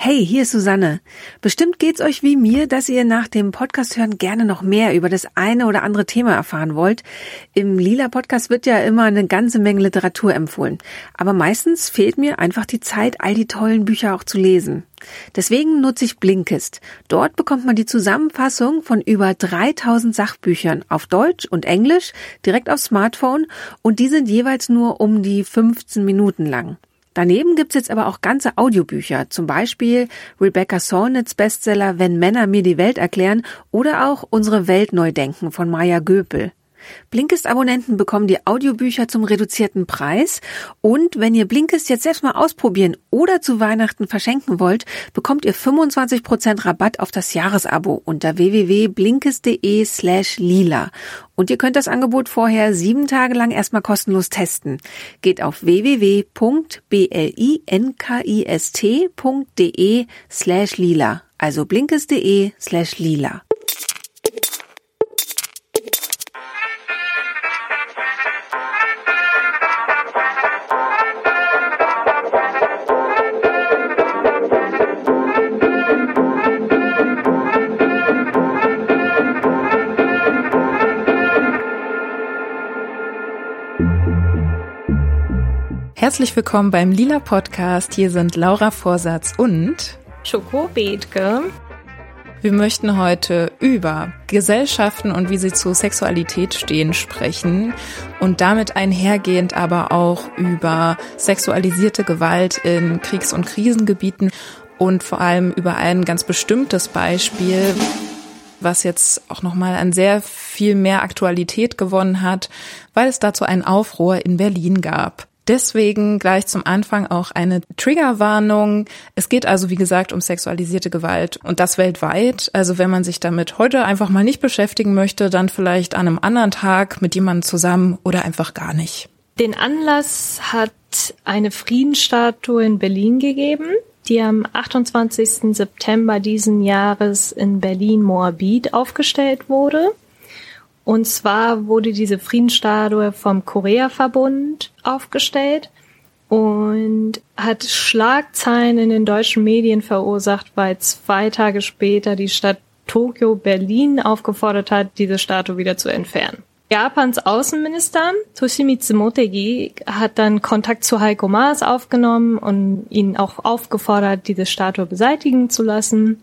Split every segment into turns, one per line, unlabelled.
Hey, hier ist Susanne. Bestimmt geht's euch wie mir, dass ihr nach dem Podcast hören gerne noch mehr über das eine oder andere Thema erfahren wollt. Im Lila Podcast wird ja immer eine ganze Menge Literatur empfohlen. Aber meistens fehlt mir einfach die Zeit, all die tollen Bücher auch zu lesen. Deswegen nutze ich Blinkist. Dort bekommt man die Zusammenfassung von über 3000 Sachbüchern auf Deutsch und Englisch direkt aufs Smartphone und die sind jeweils nur um die 15 Minuten lang. Daneben gibt's jetzt aber auch ganze Audiobücher, zum Beispiel Rebecca Solnits Bestseller Wenn Männer mir die Welt erklären oder auch Unsere Welt neu denken von Maya Göpel. Blinkist-Abonnenten bekommen die Audiobücher zum reduzierten Preis und wenn ihr Blinkist jetzt selbst mal ausprobieren oder zu Weihnachten verschenken wollt, bekommt ihr 25% Rabatt auf das Jahresabo unter www.blinkist.de slash lila. Und ihr könnt das Angebot vorher sieben Tage lang erstmal kostenlos testen. Geht auf www.blinkist.de slash lila. Also blinkist.de slash lila.
Herzlich willkommen beim Lila Podcast. Hier sind Laura Vorsatz und
Schoko Bethke.
Wir möchten heute über Gesellschaften und wie sie zu Sexualität stehen sprechen und damit einhergehend aber auch über sexualisierte Gewalt in Kriegs- und Krisengebieten und vor allem über ein ganz bestimmtes Beispiel, was jetzt auch nochmal an sehr viel mehr Aktualität gewonnen hat, weil es dazu einen Aufruhr in Berlin gab. Deswegen gleich zum Anfang auch eine Triggerwarnung. Es geht also, wie gesagt, um sexualisierte Gewalt und das weltweit. Also wenn man sich damit heute einfach mal nicht beschäftigen möchte, dann vielleicht an einem anderen Tag mit jemandem zusammen oder einfach gar nicht.
Den Anlass hat eine Friedensstatue in Berlin gegeben, die am 28. September diesen Jahres in Berlin-Moabit aufgestellt wurde. Und zwar wurde diese Friedensstatue vom Korea-Verbund aufgestellt und hat Schlagzeilen in den deutschen Medien verursacht, weil zwei Tage später die Stadt Tokio Berlin aufgefordert hat, diese Statue wieder zu entfernen. Japans Außenminister Toshimitsu Motegi hat dann Kontakt zu Heiko Maas aufgenommen und ihn auch aufgefordert, diese Statue beseitigen zu lassen.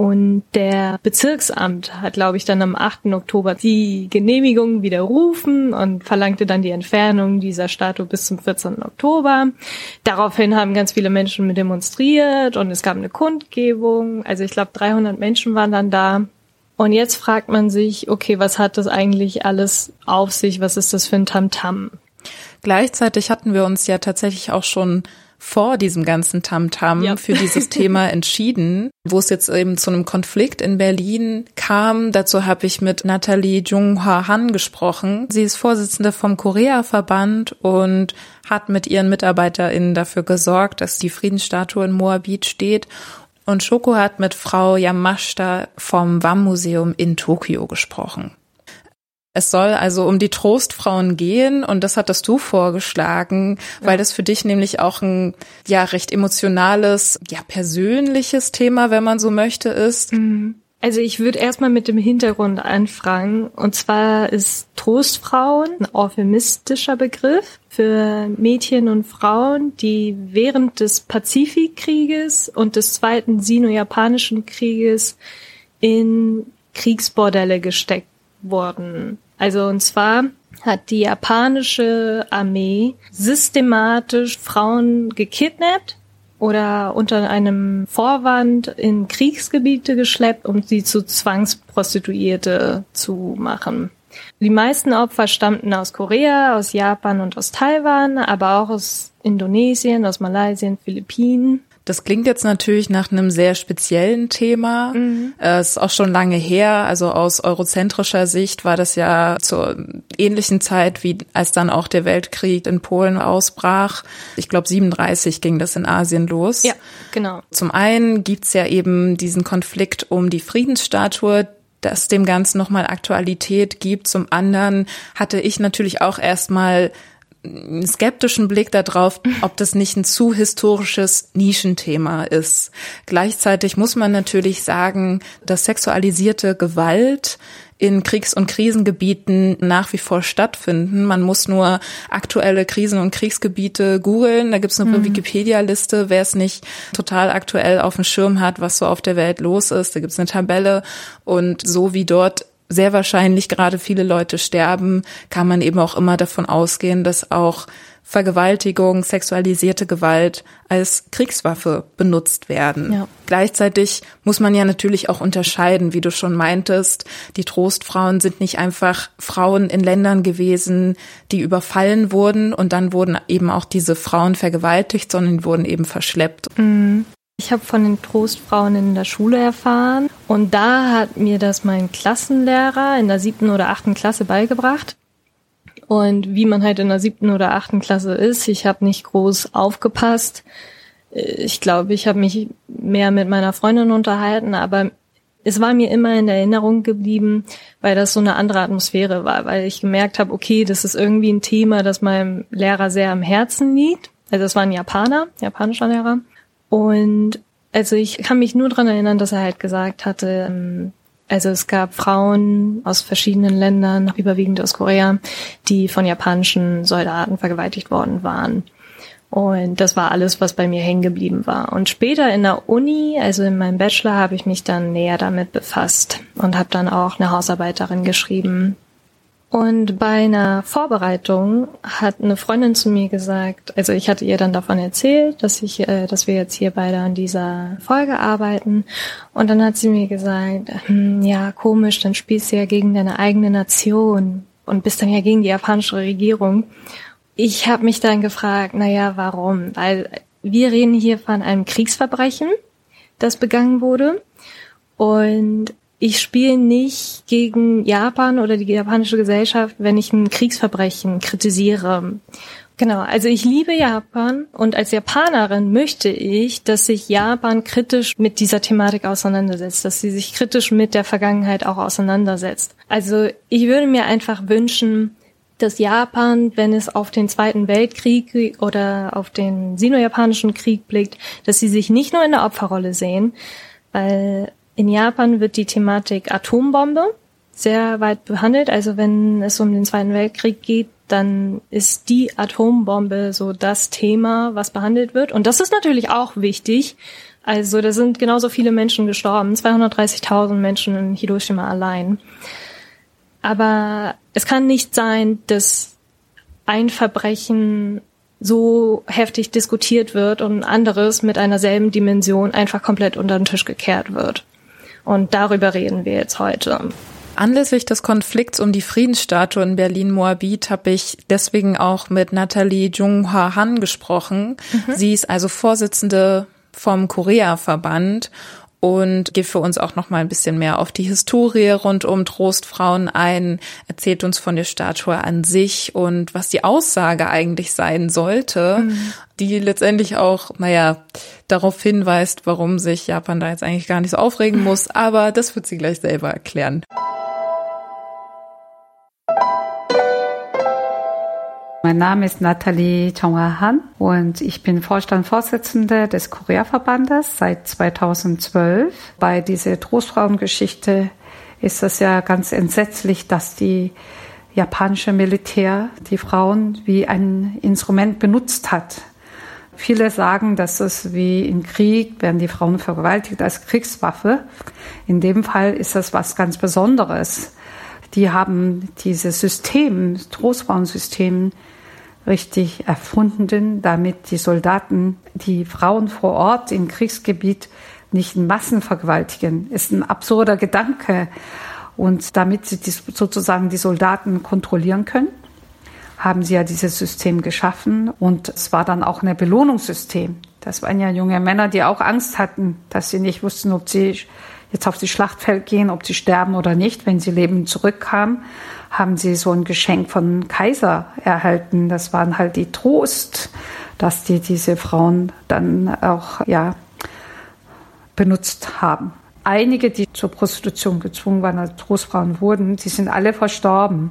Und der Bezirksamt hat, glaube ich, dann am 8. Oktober die Genehmigung widerrufen und verlangte dann die Entfernung dieser Statue bis zum 14. Oktober. Daraufhin haben ganz viele Menschen mit demonstriert und es gab eine Kundgebung. Also ich glaube, 300 Menschen waren dann da. Und jetzt fragt man sich, okay, was hat das eigentlich alles auf sich? Was ist das für ein Tamtam? -Tam?
Gleichzeitig hatten wir uns ja tatsächlich auch schon vor diesem ganzen Tamtam -Tam ja. für dieses Thema entschieden, wo es jetzt eben zu einem Konflikt in Berlin kam. Dazu habe ich mit Nathalie Junghwa Han gesprochen. Sie ist Vorsitzende vom Korea-Verband und hat mit ihren MitarbeiterInnen dafür gesorgt, dass die Friedensstatue in Moabit steht. Und Shoko hat mit Frau Yamashita vom WAM-Museum in Tokio gesprochen. Es soll also um die Trostfrauen gehen und das hattest du vorgeschlagen, ja. weil das für dich nämlich auch ein ja recht emotionales, ja persönliches Thema, wenn man so möchte, ist.
Mhm. Also ich würde erstmal mit dem Hintergrund anfangen. Und zwar ist Trostfrauen ein euphemistischer Begriff für Mädchen und Frauen, die während des Pazifikkrieges und des zweiten Sino-Japanischen Krieges in Kriegsbordelle gesteckt wurden. Also und zwar hat die japanische Armee systematisch Frauen gekidnappt oder unter einem Vorwand in Kriegsgebiete geschleppt, um sie zu Zwangsprostituierte zu machen. Die meisten Opfer stammten aus Korea, aus Japan und aus Taiwan, aber auch aus Indonesien, aus Malaysia, Philippinen.
Das klingt jetzt natürlich nach einem sehr speziellen Thema. Mhm. Es äh, ist auch schon lange her. Also aus eurozentrischer Sicht war das ja zur ähnlichen Zeit, wie als dann auch der Weltkrieg in Polen ausbrach. Ich glaube, 37 ging das in Asien los.
Ja, genau.
Zum einen gibt's ja eben diesen Konflikt um die Friedensstatue, das dem Ganzen nochmal Aktualität gibt. Zum anderen hatte ich natürlich auch erstmal skeptischen Blick darauf, ob das nicht ein zu historisches Nischenthema ist. Gleichzeitig muss man natürlich sagen, dass sexualisierte Gewalt in Kriegs- und Krisengebieten nach wie vor stattfinden. Man muss nur aktuelle Krisen- und Kriegsgebiete googeln. Da gibt's eine mhm. Wikipedia-Liste, wer es nicht total aktuell auf dem Schirm hat, was so auf der Welt los ist. Da gibt's eine Tabelle. Und so wie dort sehr wahrscheinlich gerade viele Leute sterben, kann man eben auch immer davon ausgehen, dass auch Vergewaltigung, sexualisierte Gewalt als Kriegswaffe benutzt werden. Ja. Gleichzeitig muss man ja natürlich auch unterscheiden, wie du schon meintest, die Trostfrauen sind nicht einfach Frauen in Ländern gewesen, die überfallen wurden und dann wurden eben auch diese Frauen vergewaltigt, sondern wurden eben verschleppt.
Mhm. Ich habe von den Trostfrauen in der Schule erfahren und da hat mir das mein Klassenlehrer in der siebten oder achten Klasse beigebracht. Und wie man halt in der siebten oder achten Klasse ist, ich habe nicht groß aufgepasst. Ich glaube, ich habe mich mehr mit meiner Freundin unterhalten, aber es war mir immer in Erinnerung geblieben, weil das so eine andere Atmosphäre war, weil ich gemerkt habe, okay, das ist irgendwie ein Thema, das meinem Lehrer sehr am Herzen liegt. Also es war ein Japaner, japanischer Lehrer. Und also ich kann mich nur dran erinnern, dass er halt gesagt hatte, ähm, also es gab Frauen aus verschiedenen Ländern, überwiegend aus Korea, die von japanischen Soldaten vergewaltigt worden waren. Und das war alles, was bei mir hängen geblieben war. Und später in der Uni, also in meinem Bachelor, habe ich mich dann näher damit befasst und habe dann auch eine Hausarbeiterin geschrieben, und bei einer Vorbereitung hat eine Freundin zu mir gesagt, also ich hatte ihr dann davon erzählt, dass ich, äh, dass wir jetzt hier beide an dieser Folge arbeiten. Und dann hat sie mir gesagt, hm, ja, komisch, dann spielst du ja gegen deine eigene Nation und bist dann ja gegen die japanische Regierung. Ich habe mich dann gefragt, na ja, warum? Weil wir reden hier von einem Kriegsverbrechen, das begangen wurde. Und ich spiele nicht gegen Japan oder die japanische Gesellschaft, wenn ich ein Kriegsverbrechen kritisiere. Genau, also ich liebe Japan und als Japanerin möchte ich, dass sich Japan kritisch mit dieser Thematik auseinandersetzt, dass sie sich kritisch mit der Vergangenheit auch auseinandersetzt. Also ich würde mir einfach wünschen, dass Japan, wenn es auf den Zweiten Weltkrieg oder auf den sino-japanischen Krieg blickt, dass sie sich nicht nur in der Opferrolle sehen, weil in Japan wird die Thematik Atombombe sehr weit behandelt. Also wenn es um den Zweiten Weltkrieg geht, dann ist die Atombombe so das Thema, was behandelt wird. Und das ist natürlich auch wichtig. Also da sind genauso viele Menschen gestorben, 230.000 Menschen in Hiroshima allein. Aber es kann nicht sein, dass ein Verbrechen so heftig diskutiert wird und anderes mit einer selben Dimension einfach komplett unter den Tisch gekehrt wird. Und darüber reden wir jetzt heute.
Anlässlich des Konflikts um die Friedensstatue in Berlin-Moabit habe ich deswegen auch mit Nathalie Jung-Hwa Han gesprochen. Mhm. Sie ist also Vorsitzende vom Korea-Verband und geht für uns auch noch mal ein bisschen mehr auf die Historie rund um Trostfrauen ein, erzählt uns von der Statue an sich und was die Aussage eigentlich sein sollte, mhm. die letztendlich auch, naja, darauf hinweist, warum sich Japan da jetzt eigentlich gar nicht so aufregen muss, aber das wird sie gleich selber erklären.
Mein Name ist Nathalie Chonghwa-Han und ich bin Vorstandsvorsitzende des Korea-Verbandes seit 2012. Bei dieser Trostfrauengeschichte ist es ja ganz entsetzlich, dass die japanische Militär die Frauen wie ein Instrument benutzt hat. Viele sagen, dass es wie im Krieg werden die Frauen vergewaltigt als Kriegswaffe. In dem Fall ist das was ganz Besonderes. Die haben dieses System, Trostfrauensystem, richtig erfunden, damit die Soldaten die Frauen vor Ort im Kriegsgebiet nicht in Massen vergewaltigen. Ist ein absurder Gedanke. Und damit sie sozusagen die Soldaten kontrollieren können, haben sie ja dieses System geschaffen. Und es war dann auch ein Belohnungssystem. Das waren ja junge Männer, die auch Angst hatten, dass sie nicht wussten, ob sie jetzt auf das Schlachtfeld gehen, ob sie sterben oder nicht. Wenn sie lebend zurückkamen, haben sie so ein Geschenk von Kaiser erhalten. Das waren halt die Trost, dass die diese Frauen dann auch, ja, benutzt haben. einige, die zur Prostitution gezwungen waren, als Trostfrauen wurden, die sind alle verstorben.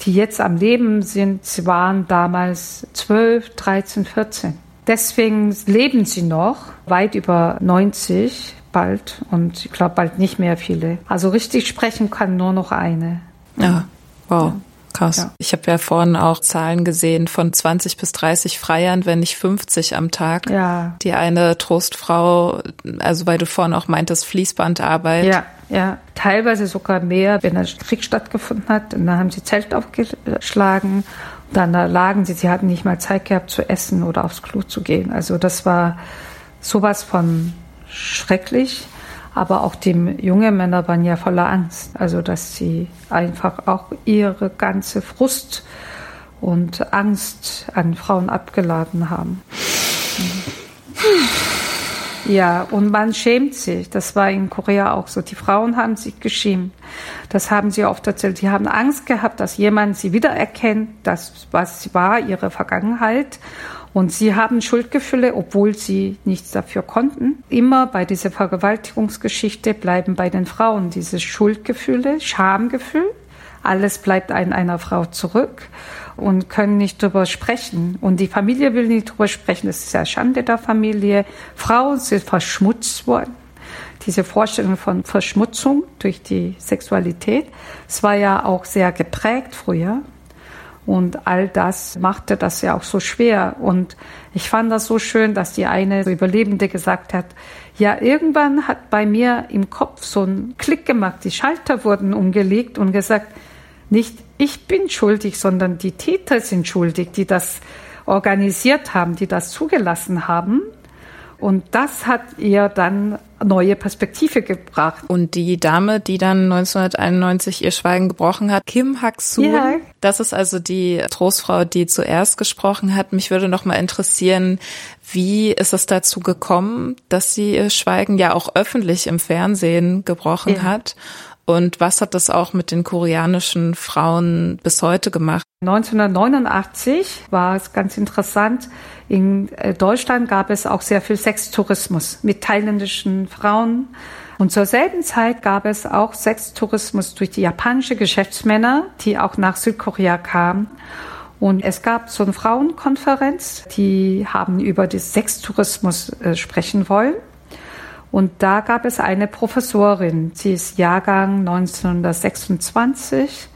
Die jetzt am Leben sind, sie waren damals 12, 13, 14. Deswegen leben sie noch, weit über 90 bald und ich glaube bald nicht mehr viele. Also richtig sprechen kann nur noch eine.
Ja, wow. Ja. Krass. Ja. Ich habe ja vorhin auch Zahlen gesehen von 20 bis 30 Freiern, wenn nicht 50 am Tag.
Ja.
Die eine Trostfrau, also weil du vorhin auch meintest, Fließbandarbeit.
Ja, ja. Teilweise sogar mehr, wenn ein Krieg stattgefunden hat. Und dann haben sie Zelt aufgeschlagen. Dann lagen sie, sie hatten nicht mal Zeit gehabt zu essen oder aufs Klo zu gehen. Also das war sowas von schrecklich. Aber auch die jungen Männer waren ja voller Angst. Also, dass sie einfach auch ihre ganze Frust und Angst an Frauen abgeladen haben. Ja, und man schämt sich. Das war in Korea auch so. Die Frauen haben sich geschämt. Das haben sie oft erzählt. Die haben Angst gehabt, dass jemand sie wiedererkennt, das, was war, ihre Vergangenheit. Und sie haben Schuldgefühle, obwohl sie nichts dafür konnten. Immer bei dieser Vergewaltigungsgeschichte bleiben bei den Frauen diese Schuldgefühle, Schamgefühl. Alles bleibt in einer Frau zurück und können nicht darüber sprechen. Und die Familie will nicht darüber sprechen. Das ist ja Schande der Familie. Frauen sind verschmutzt worden. Diese Vorstellung von Verschmutzung durch die Sexualität, es war ja auch sehr geprägt früher. Und all das machte das ja auch so schwer. Und ich fand das so schön, dass die eine Überlebende gesagt hat, ja, irgendwann hat bei mir im Kopf so ein Klick gemacht, die Schalter wurden umgelegt und gesagt, nicht ich bin schuldig, sondern die Täter sind schuldig, die das organisiert haben, die das zugelassen haben. Und das hat ihr dann neue Perspektive gebracht.
Und die Dame, die dann 1991 ihr Schweigen gebrochen hat, Kim Hak-soo, ja. das ist also die Trostfrau, die zuerst gesprochen hat. Mich würde noch mal interessieren, wie ist es dazu gekommen, dass sie ihr Schweigen ja auch öffentlich im Fernsehen gebrochen ja. hat? Und was hat das auch mit den koreanischen Frauen bis heute gemacht?
1989 war es ganz interessant. In äh, Deutschland gab es auch sehr viel Sextourismus mit thailändischen Frauen. Und zur selben Zeit gab es auch Sextourismus durch die japanische Geschäftsmänner, die auch nach Südkorea kamen. Und es gab so eine Frauenkonferenz, die haben über den Sextourismus äh, sprechen wollen. Und da gab es eine Professorin, sie ist Jahrgang 1926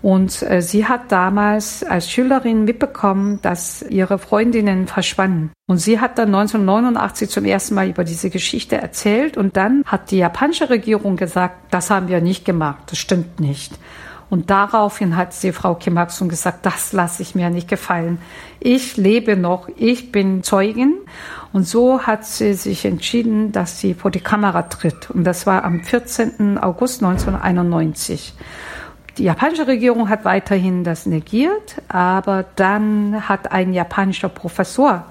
und äh, sie hat damals als Schülerin mitbekommen, dass ihre Freundinnen verschwanden. Und sie hat dann 1989 zum ersten Mal über diese Geschichte erzählt und dann hat die japanische Regierung gesagt, das haben wir nicht gemacht, das stimmt nicht. Und daraufhin hat sie Frau Kim Hak-sung gesagt, das lasse ich mir nicht gefallen. Ich lebe noch, ich bin Zeugin. Und so hat sie sich entschieden, dass sie vor die Kamera tritt. Und das war am 14. August 1991. Die japanische Regierung hat weiterhin das negiert, aber dann hat ein japanischer Professor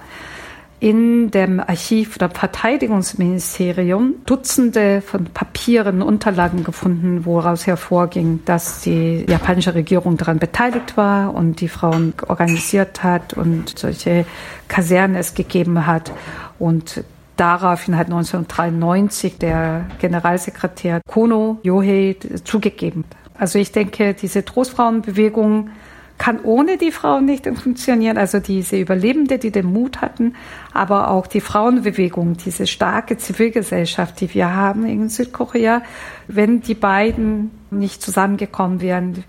in dem Archiv der Verteidigungsministerium Dutzende von Papieren, Unterlagen gefunden, woraus hervorging, dass die japanische Regierung daran beteiligt war und die Frauen organisiert hat und solche Kasernen es gegeben hat. Und daraufhin hat 1993 der Generalsekretär Kono Yohei zugegeben. Also ich denke, diese Trostfrauenbewegung kann ohne die Frauen nicht funktionieren. Also diese Überlebende, die den Mut hatten, aber auch die Frauenbewegung, diese starke Zivilgesellschaft, die wir haben in Südkorea. Wenn die beiden nicht zusammengekommen wären,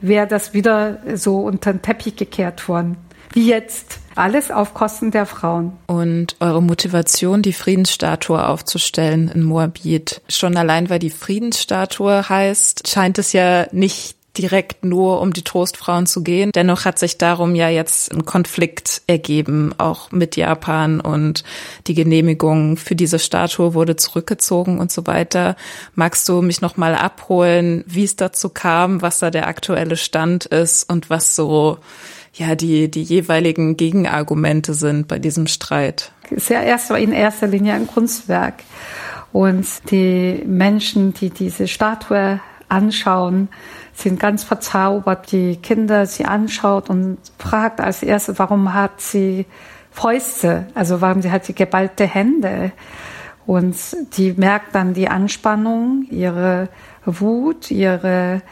wäre das wieder so unter den Teppich gekehrt worden. Wie jetzt. Alles auf Kosten der Frauen.
Und eure Motivation, die Friedensstatue aufzustellen in Moabit, schon allein weil die Friedensstatue heißt, scheint es ja nicht direkt nur um die Trostfrauen zu gehen. Dennoch hat sich darum ja jetzt ein Konflikt ergeben, auch mit Japan und die Genehmigung für diese Statue wurde zurückgezogen und so weiter. Magst du mich noch mal abholen, wie es dazu kam, was da der aktuelle Stand ist und was so ja die die jeweiligen Gegenargumente sind bei diesem Streit?
Ist ja erst in erster Linie ein Kunstwerk und die Menschen, die diese Statue anschauen, sind ganz verzaubert. Die Kinder sie anschaut und fragt als erstes, warum hat sie Fäuste? Also warum sie hat sie geballte Hände? Und die merkt dann die Anspannung, ihre Wut, ihre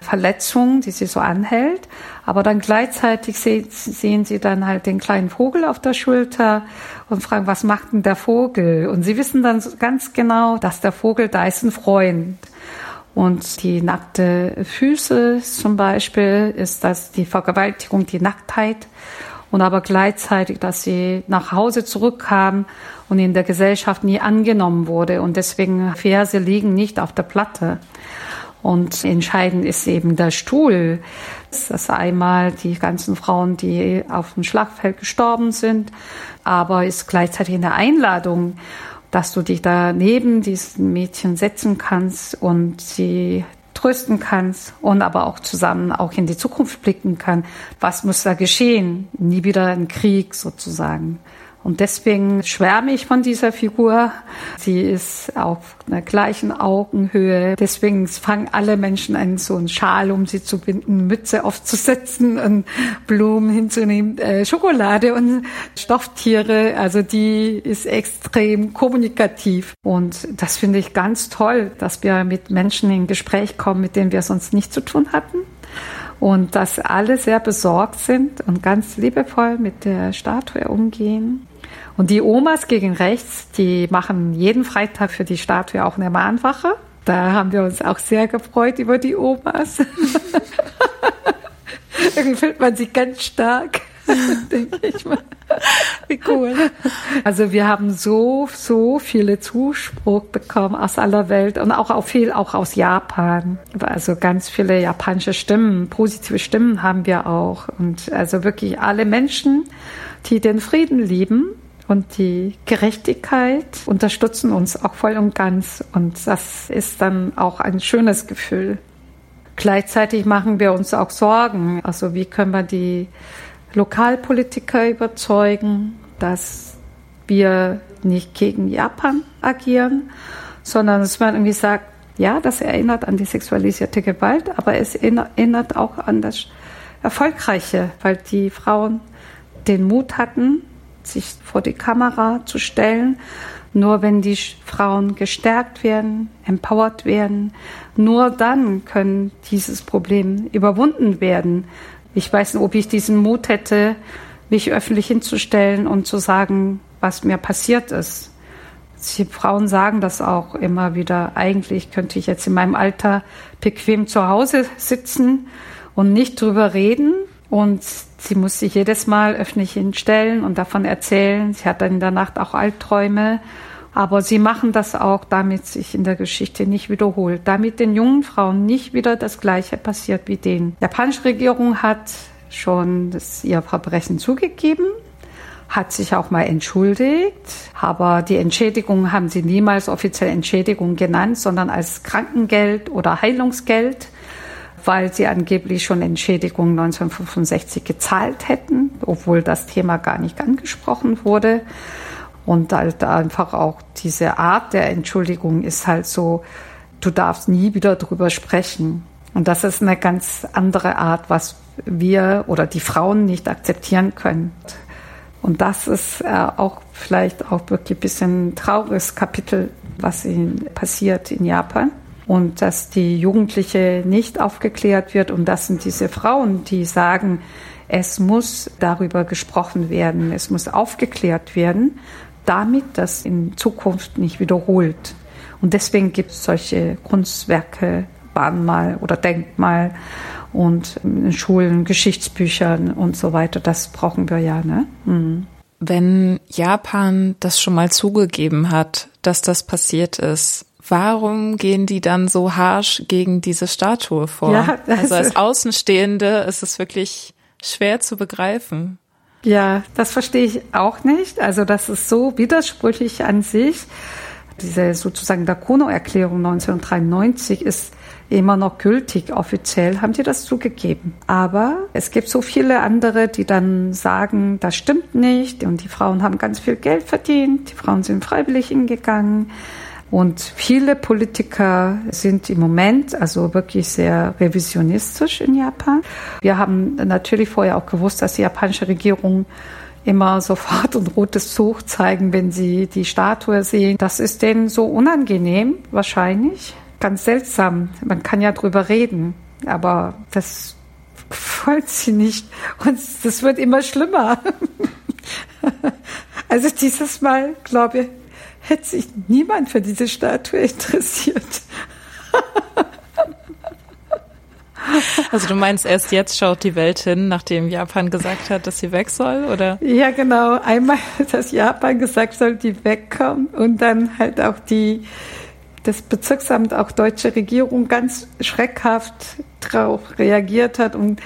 Verletzung, die sie so anhält. Aber dann gleichzeitig sehen sie dann halt den kleinen Vogel auf der Schulter und fragen, was macht denn der Vogel? Und sie wissen dann ganz genau, dass der Vogel da ist ein Freund. Und die nackte Füße zum Beispiel ist das die Vergewaltigung, die Nacktheit. Und aber gleichzeitig, dass sie nach Hause zurückkamen und in der Gesellschaft nie angenommen wurde. Und deswegen Verse liegen nicht auf der Platte. Und entscheidend ist eben der Stuhl. Das ist einmal die ganzen Frauen, die auf dem Schlachtfeld gestorben sind, aber ist gleichzeitig eine Einladung, dass du dich da neben diesen Mädchen setzen kannst und sie trösten kannst und aber auch zusammen auch in die Zukunft blicken kann. Was muss da geschehen? Nie wieder ein Krieg sozusagen. Und deswegen schwärme ich von dieser Figur. Sie ist auf einer gleichen Augenhöhe. Deswegen fangen alle Menschen an, so einen Schal um sie zu binden, Mütze aufzusetzen und Blumen hinzunehmen, äh, Schokolade und Stofftiere. Also die ist extrem kommunikativ. Und das finde ich ganz toll, dass wir mit Menschen in Gespräch kommen, mit denen wir sonst nichts zu tun hatten und dass alle sehr besorgt sind und ganz liebevoll mit der Statue umgehen. Und die Omas gegen rechts, die machen jeden Freitag für die Statue auch eine Mahnwache. Da haben wir uns auch sehr gefreut über die Omas. Irgendwie fühlt man sich ganz stark, denke ich mal. Wie cool. Also wir haben so, so viele Zuspruch bekommen aus aller Welt und auch, auch viel auch aus Japan. Also ganz viele japanische Stimmen, positive Stimmen haben wir auch. Und also wirklich alle Menschen, die den Frieden lieben und die Gerechtigkeit unterstützen uns auch voll und ganz. Und das ist dann auch ein schönes Gefühl. Gleichzeitig machen wir uns auch Sorgen. Also wie können wir die Lokalpolitiker überzeugen, dass wir nicht gegen Japan agieren, sondern dass man irgendwie sagt, ja, das erinnert an die sexualisierte Gewalt, aber es erinnert auch an das Erfolgreiche, weil die Frauen den Mut hatten, sich vor die Kamera zu stellen. Nur wenn die Frauen gestärkt werden, empowered werden, nur dann können dieses Problem überwunden werden. Ich weiß nicht, ob ich diesen Mut hätte, mich öffentlich hinzustellen und zu sagen, was mir passiert ist. Die Frauen sagen das auch immer wieder. Eigentlich könnte ich jetzt in meinem Alter bequem zu Hause sitzen und nicht drüber reden. Und sie muss sich jedes Mal öffentlich hinstellen und davon erzählen. Sie hat dann in der Nacht auch Albträume. Aber sie machen das auch, damit sich in der Geschichte nicht wiederholt, damit den jungen Frauen nicht wieder das Gleiche passiert wie denen. Die japanische Regierung hat schon das, ihr Verbrechen zugegeben, hat sich auch mal entschuldigt, aber die Entschädigung haben sie niemals offiziell Entschädigung genannt, sondern als Krankengeld oder Heilungsgeld, weil sie angeblich schon Entschädigung 1965 gezahlt hätten, obwohl das Thema gar nicht angesprochen wurde. Und halt einfach auch diese Art der Entschuldigung ist halt so, du darfst nie wieder drüber sprechen. Und das ist eine ganz andere Art, was wir oder die Frauen nicht akzeptieren können. Und das ist äh, auch vielleicht auch wirklich ein bisschen trauriges Kapitel, was in, passiert in Japan. Und dass die Jugendliche nicht aufgeklärt wird. Und das sind diese Frauen, die sagen, es muss darüber gesprochen werden, es muss aufgeklärt werden, damit das in Zukunft nicht wiederholt. Und deswegen gibt es solche Kunstwerke, Bahnmal oder Denkmal und in Schulen, Geschichtsbüchern und so weiter. Das brauchen wir ja. Ne? Mhm.
Wenn Japan das schon mal zugegeben hat, dass das passiert ist, warum gehen die dann so harsch gegen diese Statue vor? Ja, also als Außenstehende ist es wirklich schwer zu begreifen.
Ja, das verstehe ich auch nicht. Also das ist so widersprüchlich an sich. Diese sozusagen Dakono-Erklärung 1993 ist immer noch gültig. Offiziell haben die das zugegeben. Aber es gibt so viele andere, die dann sagen, das stimmt nicht und die Frauen haben ganz viel Geld verdient, die Frauen sind freiwillig hingegangen. Und viele Politiker sind im Moment also wirklich sehr revisionistisch in Japan. Wir haben natürlich vorher auch gewusst, dass die japanische Regierung immer sofort ein rotes Tuch zeigen, wenn sie die Statue sehen. Das ist denen so unangenehm, wahrscheinlich. Ganz seltsam. Man kann ja drüber reden, aber das wollen sie nicht. Und das wird immer schlimmer. Also dieses Mal, glaube ich, hätte sich niemand für diese Statue interessiert.
Also du meinst, erst jetzt schaut die Welt hin, nachdem Japan gesagt hat, dass sie weg soll, oder?
Ja, genau. Einmal, dass Japan gesagt soll, die wegkommen und dann halt auch die, das Bezirksamt, auch deutsche Regierung ganz schreckhaft drauf reagiert hat und,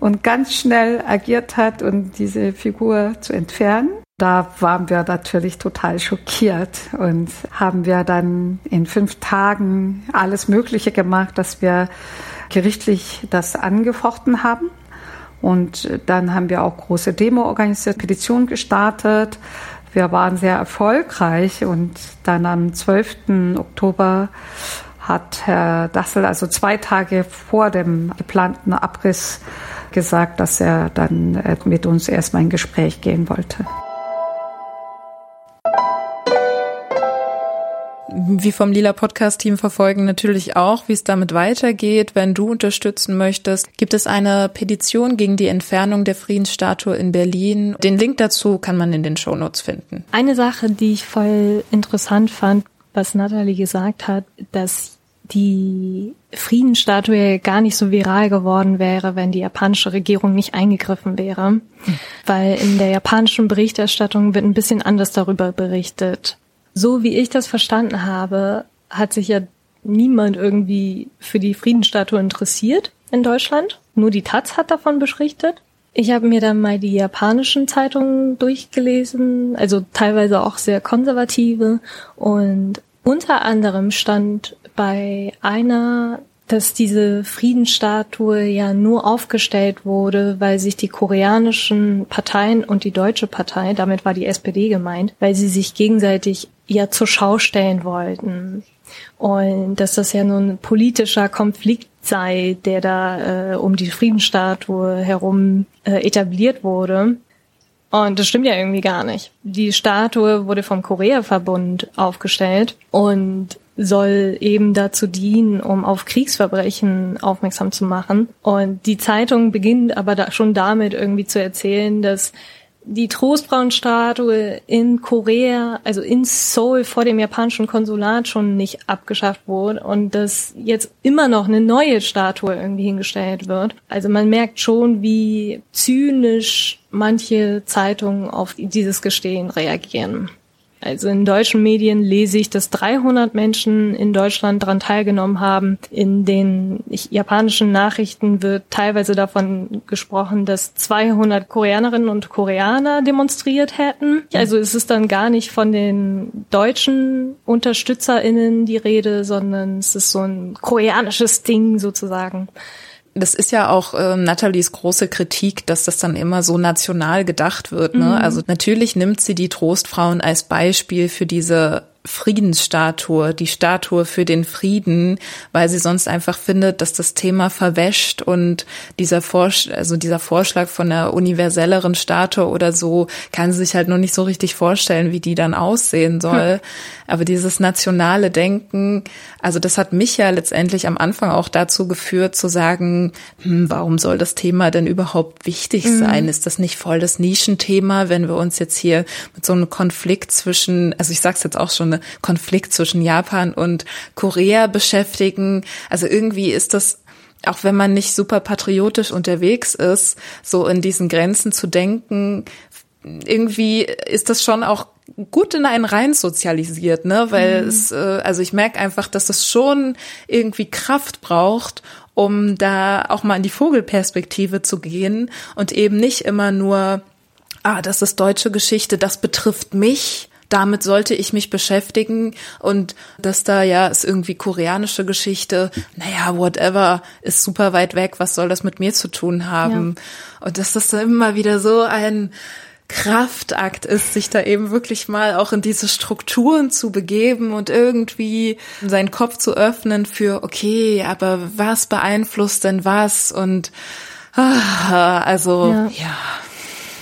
und ganz schnell agiert hat, um diese Figur zu entfernen. Da waren wir natürlich total schockiert und haben wir dann in fünf Tagen alles Mögliche gemacht, dass wir gerichtlich das angefochten haben. Und dann haben wir auch große Demo organisiert, Petition gestartet. Wir waren sehr erfolgreich und dann am 12. Oktober hat Herr Dassel, also zwei Tage vor dem geplanten Abriss, gesagt, dass er dann mit uns erstmal ein Gespräch gehen wollte.
Wie vom Lila Podcast Team verfolgen natürlich auch, wie es damit weitergeht. Wenn du unterstützen möchtest, gibt es eine Petition gegen die Entfernung der Friedensstatue in Berlin. Den Link dazu kann man in den Shownotes finden.
Eine Sache, die ich voll interessant fand, was Natalie gesagt hat, dass die Friedensstatue gar nicht so viral geworden wäre, wenn die japanische Regierung nicht eingegriffen wäre. Hm. Weil in der japanischen Berichterstattung wird ein bisschen anders darüber berichtet so wie ich das verstanden habe, hat sich ja niemand irgendwie für die Friedensstatue interessiert in Deutschland. Nur die Taz hat davon berichtet. Ich habe mir dann mal die japanischen Zeitungen durchgelesen, also teilweise auch sehr konservative. Und unter anderem stand bei einer dass diese Friedensstatue ja nur aufgestellt wurde, weil sich die koreanischen Parteien und die deutsche Partei, damit war die SPD gemeint, weil sie sich gegenseitig ja zur Schau stellen wollten. Und dass das ja nun ein politischer Konflikt sei, der da äh, um die Friedensstatue herum äh, etabliert wurde. Und das stimmt ja irgendwie gar nicht. Die Statue wurde vom Korea-Verbund aufgestellt und soll eben dazu dienen, um auf Kriegsverbrechen aufmerksam zu machen. Und die Zeitung beginnt aber da schon damit irgendwie zu erzählen, dass die Trostbraun-Statue in Korea, also in Seoul vor dem japanischen Konsulat schon nicht abgeschafft wurde und dass jetzt immer noch eine neue Statue irgendwie hingestellt wird. Also man merkt schon, wie zynisch manche Zeitungen auf dieses Gestehen reagieren. Also in deutschen Medien lese ich, dass 300 Menschen in Deutschland daran teilgenommen haben. In den japanischen Nachrichten wird teilweise davon gesprochen, dass 200 Koreanerinnen und Koreaner demonstriert hätten. Also es ist dann gar nicht von den deutschen UnterstützerInnen die Rede, sondern es ist so ein koreanisches Ding sozusagen
das ist ja auch äh, Nathalies große Kritik, dass das dann immer so national gedacht wird. Ne? Mhm. Also natürlich nimmt sie die Trostfrauen als Beispiel für diese Friedensstatue, die Statue für den Frieden, weil sie sonst einfach findet, dass das Thema verwäscht und dieser Vorsch also dieser Vorschlag von einer universelleren Statue oder so kann sie sich halt noch nicht so richtig vorstellen, wie die dann aussehen soll. Hm. Aber dieses nationale Denken, also das hat mich ja letztendlich am Anfang auch dazu geführt zu sagen, hm, warum soll das Thema denn überhaupt wichtig mhm. sein? Ist das nicht voll das Nischenthema, wenn wir uns jetzt hier mit so einem Konflikt zwischen, also ich sag's jetzt auch schon, Konflikt zwischen Japan und Korea beschäftigen. Also irgendwie ist das auch wenn man nicht super patriotisch unterwegs ist, so in diesen Grenzen zu denken, irgendwie ist das schon auch gut in einen rein sozialisiert, ne? Weil mhm. es, äh, also ich merke einfach, dass es schon irgendwie Kraft braucht, um da auch mal in die Vogelperspektive zu gehen und eben nicht immer nur, ah, das ist deutsche Geschichte, das betrifft mich, damit sollte ich mich beschäftigen und dass da ja ist irgendwie koreanische Geschichte, naja, whatever, ist super weit weg, was soll das mit mir zu tun haben? Ja. Und dass das dann immer wieder so ein Kraftakt ist, sich da eben wirklich mal auch in diese Strukturen zu begeben und irgendwie seinen Kopf zu öffnen für, okay, aber was beeinflusst denn was? Und ah, also ja. ja.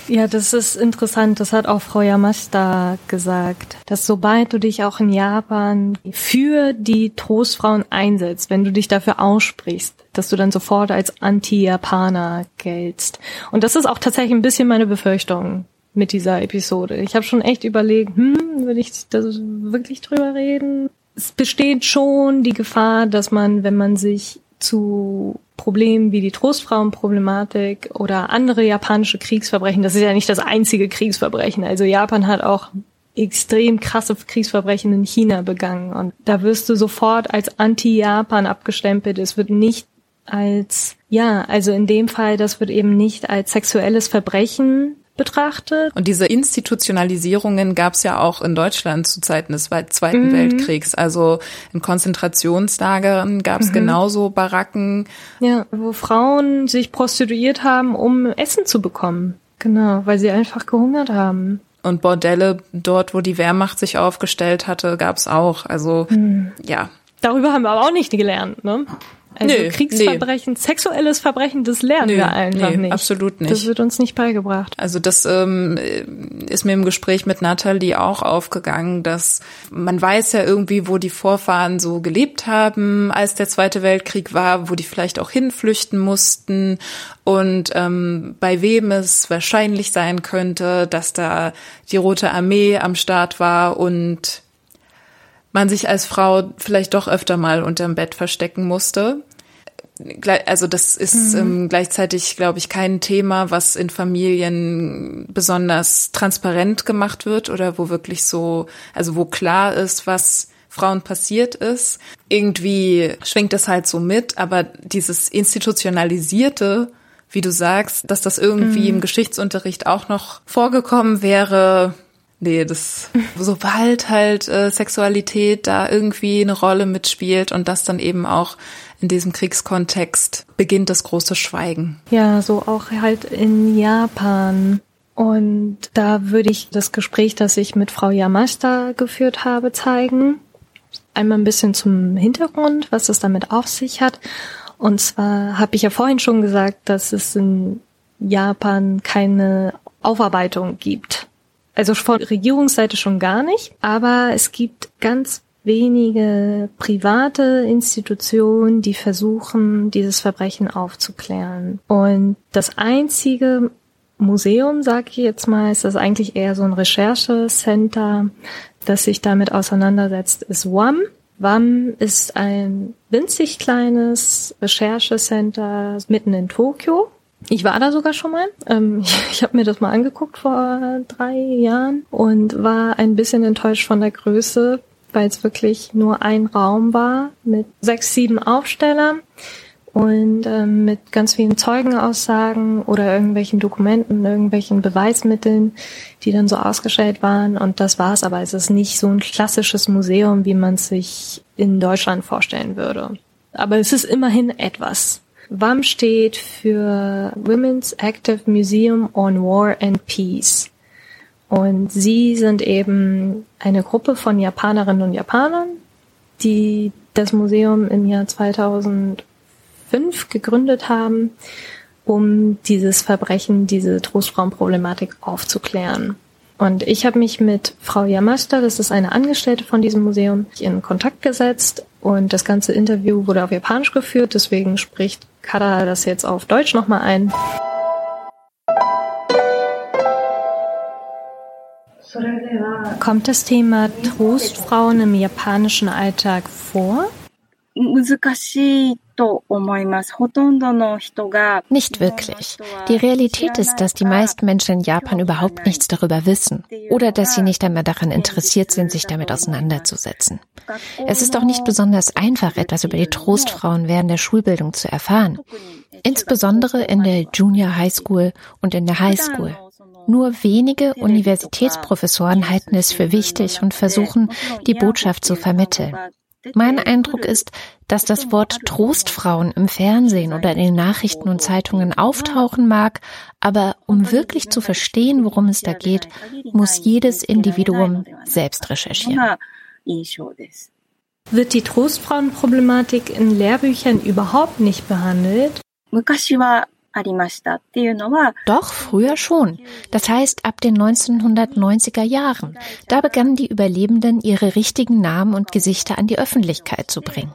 Ja, das ist interessant. Das hat auch Frau Yamashita gesagt, dass sobald du dich auch in Japan für die Trostfrauen einsetzt, wenn du dich dafür aussprichst, dass du dann sofort als Anti-Japaner geltst. Und das ist auch tatsächlich ein bisschen meine Befürchtung mit dieser Episode. Ich habe schon echt überlegt, hm, würde ich da wirklich drüber reden? Es besteht schon die Gefahr, dass man, wenn man sich zu Problemen wie die Trostfrauenproblematik oder andere japanische Kriegsverbrechen. Das ist ja nicht das einzige Kriegsverbrechen. Also Japan hat auch extrem krasse Kriegsverbrechen in China begangen und da wirst du sofort als Anti-Japan abgestempelt. Es wird nicht als, ja, also in dem Fall, das wird eben nicht als sexuelles Verbrechen betrachtet.
Und diese Institutionalisierungen gab es ja auch in Deutschland zu Zeiten des Zweiten mhm. Weltkriegs. Also in Konzentrationslagern gab es mhm. genauso Baracken.
Ja, wo Frauen sich prostituiert haben, um Essen zu bekommen. Genau, weil sie einfach gehungert haben.
Und Bordelle dort, wo die Wehrmacht sich aufgestellt hatte, gab es auch. Also mhm. ja.
Darüber haben wir aber auch nicht gelernt, ne? Also Nö, Kriegsverbrechen, nee. sexuelles Verbrechen, das lernen Nö, wir einfach nee, nicht.
Absolut nicht.
Das wird uns nicht beigebracht.
Also das ähm, ist mir im Gespräch mit Nathalie auch aufgegangen, dass man weiß ja irgendwie, wo die Vorfahren so gelebt haben, als der Zweite Weltkrieg war, wo die vielleicht auch hinflüchten mussten und ähm, bei wem es wahrscheinlich sein könnte, dass da die Rote Armee am Start war und man sich als Frau vielleicht doch öfter mal unterm Bett verstecken musste. Also das ist mhm. ähm, gleichzeitig, glaube ich, kein Thema, was in Familien besonders transparent gemacht wird oder wo wirklich so, also wo klar ist, was Frauen passiert ist. Irgendwie schwingt das halt so mit, aber dieses institutionalisierte, wie du sagst, dass das irgendwie mhm. im Geschichtsunterricht auch noch vorgekommen wäre, Nee, das, sobald halt äh, Sexualität da irgendwie eine Rolle mitspielt und das dann eben auch in diesem Kriegskontext beginnt das große Schweigen.
Ja, so auch halt in Japan. Und da würde ich das Gespräch, das ich mit Frau Yamashita geführt habe, zeigen. Einmal ein bisschen zum Hintergrund, was es damit auf sich hat. Und zwar habe ich ja vorhin schon gesagt, dass es in Japan keine Aufarbeitung gibt also von Regierungsseite schon gar nicht, aber es gibt ganz wenige private Institutionen, die versuchen, dieses Verbrechen aufzuklären. Und das einzige Museum, sage ich jetzt mal, ist das eigentlich eher so ein Recherchecenter, das sich damit auseinandersetzt, ist WAM. WAM ist ein winzig kleines Recherchecenter mitten in Tokio ich war da sogar schon mal. Ähm, ich ich habe mir das mal angeguckt vor drei Jahren und war ein bisschen enttäuscht von der Größe, weil es wirklich nur ein Raum war mit sechs, sieben Aufstellern und ähm, mit ganz vielen Zeugenaussagen oder irgendwelchen Dokumenten, irgendwelchen Beweismitteln, die dann so ausgestellt waren. Und das war's. Aber es ist nicht so ein klassisches Museum, wie man sich in Deutschland vorstellen würde. Aber es ist immerhin etwas. WAM steht für Women's Active Museum on War and Peace. Und sie sind eben eine Gruppe von Japanerinnen und Japanern, die das Museum im Jahr 2005 gegründet haben, um dieses Verbrechen, diese Trostfrauenproblematik aufzuklären. Und ich habe mich mit Frau Yamashita, das ist eine Angestellte von diesem Museum, in Kontakt gesetzt und das ganze Interview wurde auf Japanisch geführt, deswegen spricht Kada das jetzt auf Deutsch nochmal ein. Kommt das Thema Trostfrauen im japanischen Alltag vor?
Nicht wirklich. Die Realität ist, dass die meisten Menschen in Japan überhaupt nichts darüber wissen oder dass sie nicht einmal daran interessiert sind, sich damit auseinanderzusetzen. Es ist auch nicht besonders einfach, etwas über die Trostfrauen während der Schulbildung zu erfahren. Insbesondere in der Junior High School und in der High School. Nur wenige Universitätsprofessoren halten es für wichtig und versuchen, die Botschaft zu vermitteln. Mein Eindruck ist, dass das Wort Trostfrauen im Fernsehen oder in den Nachrichten und Zeitungen auftauchen mag, aber um wirklich zu verstehen, worum es da geht, muss jedes Individuum selbst recherchieren.
Wird die Trostfrauenproblematik in Lehrbüchern überhaupt nicht behandelt?
Doch, früher schon. Das heißt ab den 1990er Jahren. Da begannen die Überlebenden ihre richtigen Namen und Gesichter an die Öffentlichkeit zu bringen.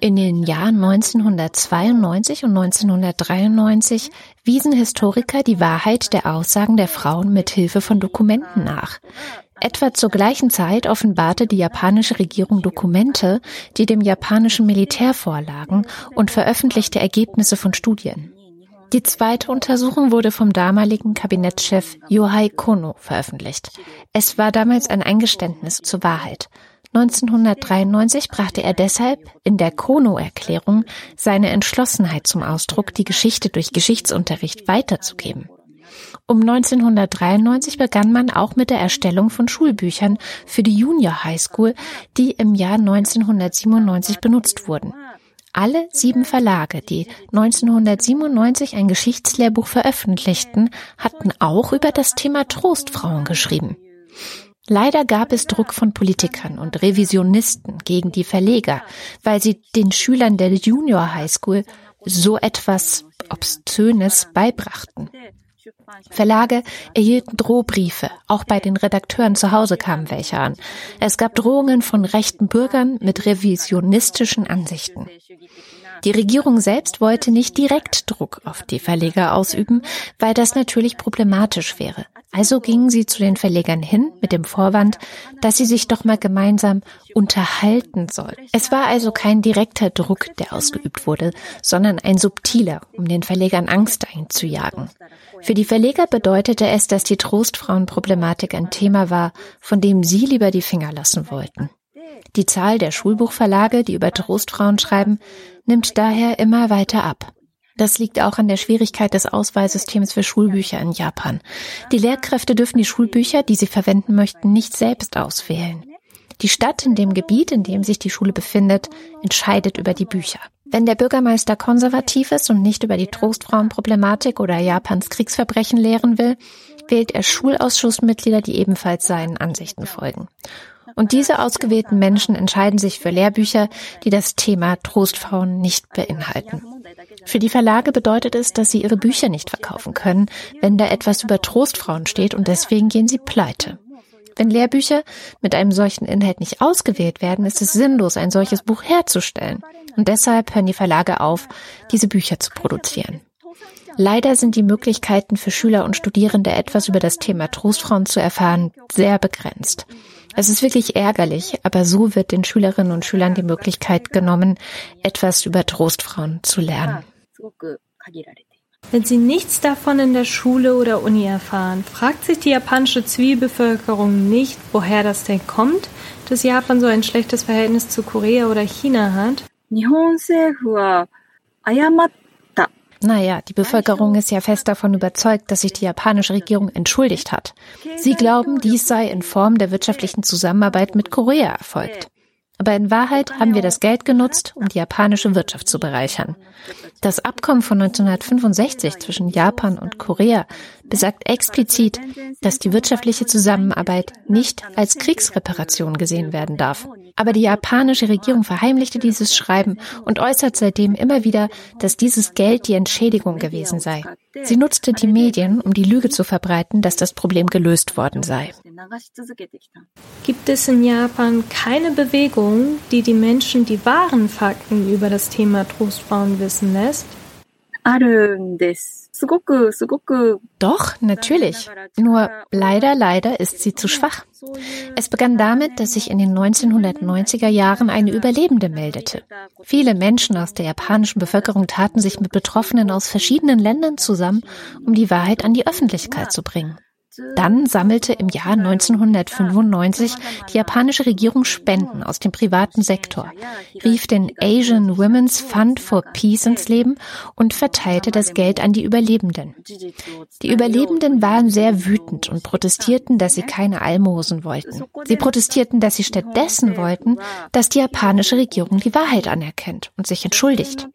In den Jahren 1992 und 1993 wiesen Historiker die Wahrheit der Aussagen der Frauen mit Hilfe von Dokumenten nach. Etwa zur gleichen Zeit offenbarte die japanische Regierung Dokumente, die dem japanischen Militär vorlagen und veröffentlichte Ergebnisse von Studien. Die zweite Untersuchung wurde vom damaligen Kabinettschef Yohei Kono veröffentlicht. Es war damals ein Eingeständnis zur Wahrheit. 1993 brachte er deshalb in der Kono-Erklärung seine Entschlossenheit zum Ausdruck, die Geschichte durch Geschichtsunterricht weiterzugeben. Um 1993 begann man auch mit der Erstellung von Schulbüchern für die Junior High School, die im Jahr 1997 benutzt wurden. Alle sieben Verlage, die 1997 ein Geschichtslehrbuch veröffentlichten, hatten auch über das Thema Trostfrauen geschrieben. Leider gab es Druck von Politikern und Revisionisten gegen die Verleger, weil sie den Schülern der Junior High School so etwas Obszönes beibrachten. Verlage erhielten Drohbriefe, auch bei den Redakteuren zu Hause kamen welche an. Es gab Drohungen von rechten Bürgern mit revisionistischen Ansichten. Die Regierung selbst wollte nicht direkt Druck auf die Verleger ausüben, weil das natürlich problematisch wäre. Also gingen sie zu den Verlegern hin mit dem Vorwand, dass sie sich doch mal gemeinsam unterhalten sollen. Es war also kein direkter Druck, der ausgeübt wurde, sondern ein subtiler, um den Verlegern Angst einzujagen. Für die Verleger bedeutete es, dass die Trostfrauenproblematik ein Thema war, von dem sie lieber die Finger lassen wollten. Die Zahl der Schulbuchverlage, die über Trostfrauen schreiben, nimmt daher immer weiter ab. Das liegt auch an der Schwierigkeit des Auswahlsystems für Schulbücher in Japan. Die Lehrkräfte dürfen die Schulbücher, die sie verwenden möchten, nicht selbst auswählen. Die Stadt in dem Gebiet, in dem sich die Schule befindet, entscheidet über die Bücher. Wenn der Bürgermeister konservativ ist und nicht über die Trostfrauenproblematik oder Japans Kriegsverbrechen lehren will, wählt er Schulausschussmitglieder, die ebenfalls seinen Ansichten folgen. Und diese ausgewählten Menschen entscheiden sich für Lehrbücher, die das Thema Trostfrauen nicht beinhalten. Für die Verlage bedeutet es, dass sie ihre Bücher nicht verkaufen können, wenn da etwas über Trostfrauen steht und deswegen gehen sie pleite. Wenn Lehrbücher mit einem solchen Inhalt nicht ausgewählt werden, ist es sinnlos, ein solches Buch herzustellen. Und deshalb hören die Verlage auf, diese Bücher zu produzieren. Leider sind die Möglichkeiten für Schüler und Studierende etwas über das Thema Trostfrauen zu erfahren sehr begrenzt. Es ist wirklich ärgerlich, aber so wird den Schülerinnen und Schülern die Möglichkeit genommen, etwas über Trostfrauen zu lernen.
Wenn sie nichts davon in der Schule oder Uni erfahren, fragt sich die japanische Zivilbevölkerung nicht, woher das denn kommt, dass Japan so ein schlechtes Verhältnis zu Korea oder China hat.
Naja, die Bevölkerung ist ja fest davon überzeugt, dass sich die japanische Regierung entschuldigt hat. Sie glauben, dies sei in Form der wirtschaftlichen Zusammenarbeit mit Korea erfolgt. Aber in Wahrheit haben wir das Geld genutzt, um die japanische Wirtschaft zu bereichern. Das Abkommen von 1965 zwischen Japan und Korea besagt explizit, dass die wirtschaftliche Zusammenarbeit nicht als Kriegsreparation gesehen werden darf. Aber die japanische Regierung verheimlichte dieses Schreiben und äußert seitdem immer wieder, dass dieses Geld die Entschädigung gewesen sei. Sie nutzte die Medien, um die Lüge zu verbreiten, dass das Problem gelöst worden sei.
Gibt es in Japan keine Bewegung, die die Menschen die wahren Fakten über das Thema Trostfrauen wissen lässt?
Doch, natürlich. Nur leider, leider ist sie zu schwach. Es begann damit, dass sich in den 1990er Jahren eine Überlebende meldete. Viele Menschen aus der japanischen Bevölkerung taten sich mit Betroffenen aus verschiedenen Ländern zusammen, um die Wahrheit an die Öffentlichkeit zu bringen. Dann sammelte im Jahr 1995 die japanische Regierung Spenden aus dem privaten Sektor, rief den Asian Women's Fund for Peace ins Leben und verteilte das Geld an die Überlebenden. Die Überlebenden waren sehr wütend und protestierten, dass sie keine Almosen wollten. Sie protestierten, dass sie stattdessen wollten, dass die japanische Regierung die Wahrheit anerkennt und sich entschuldigt.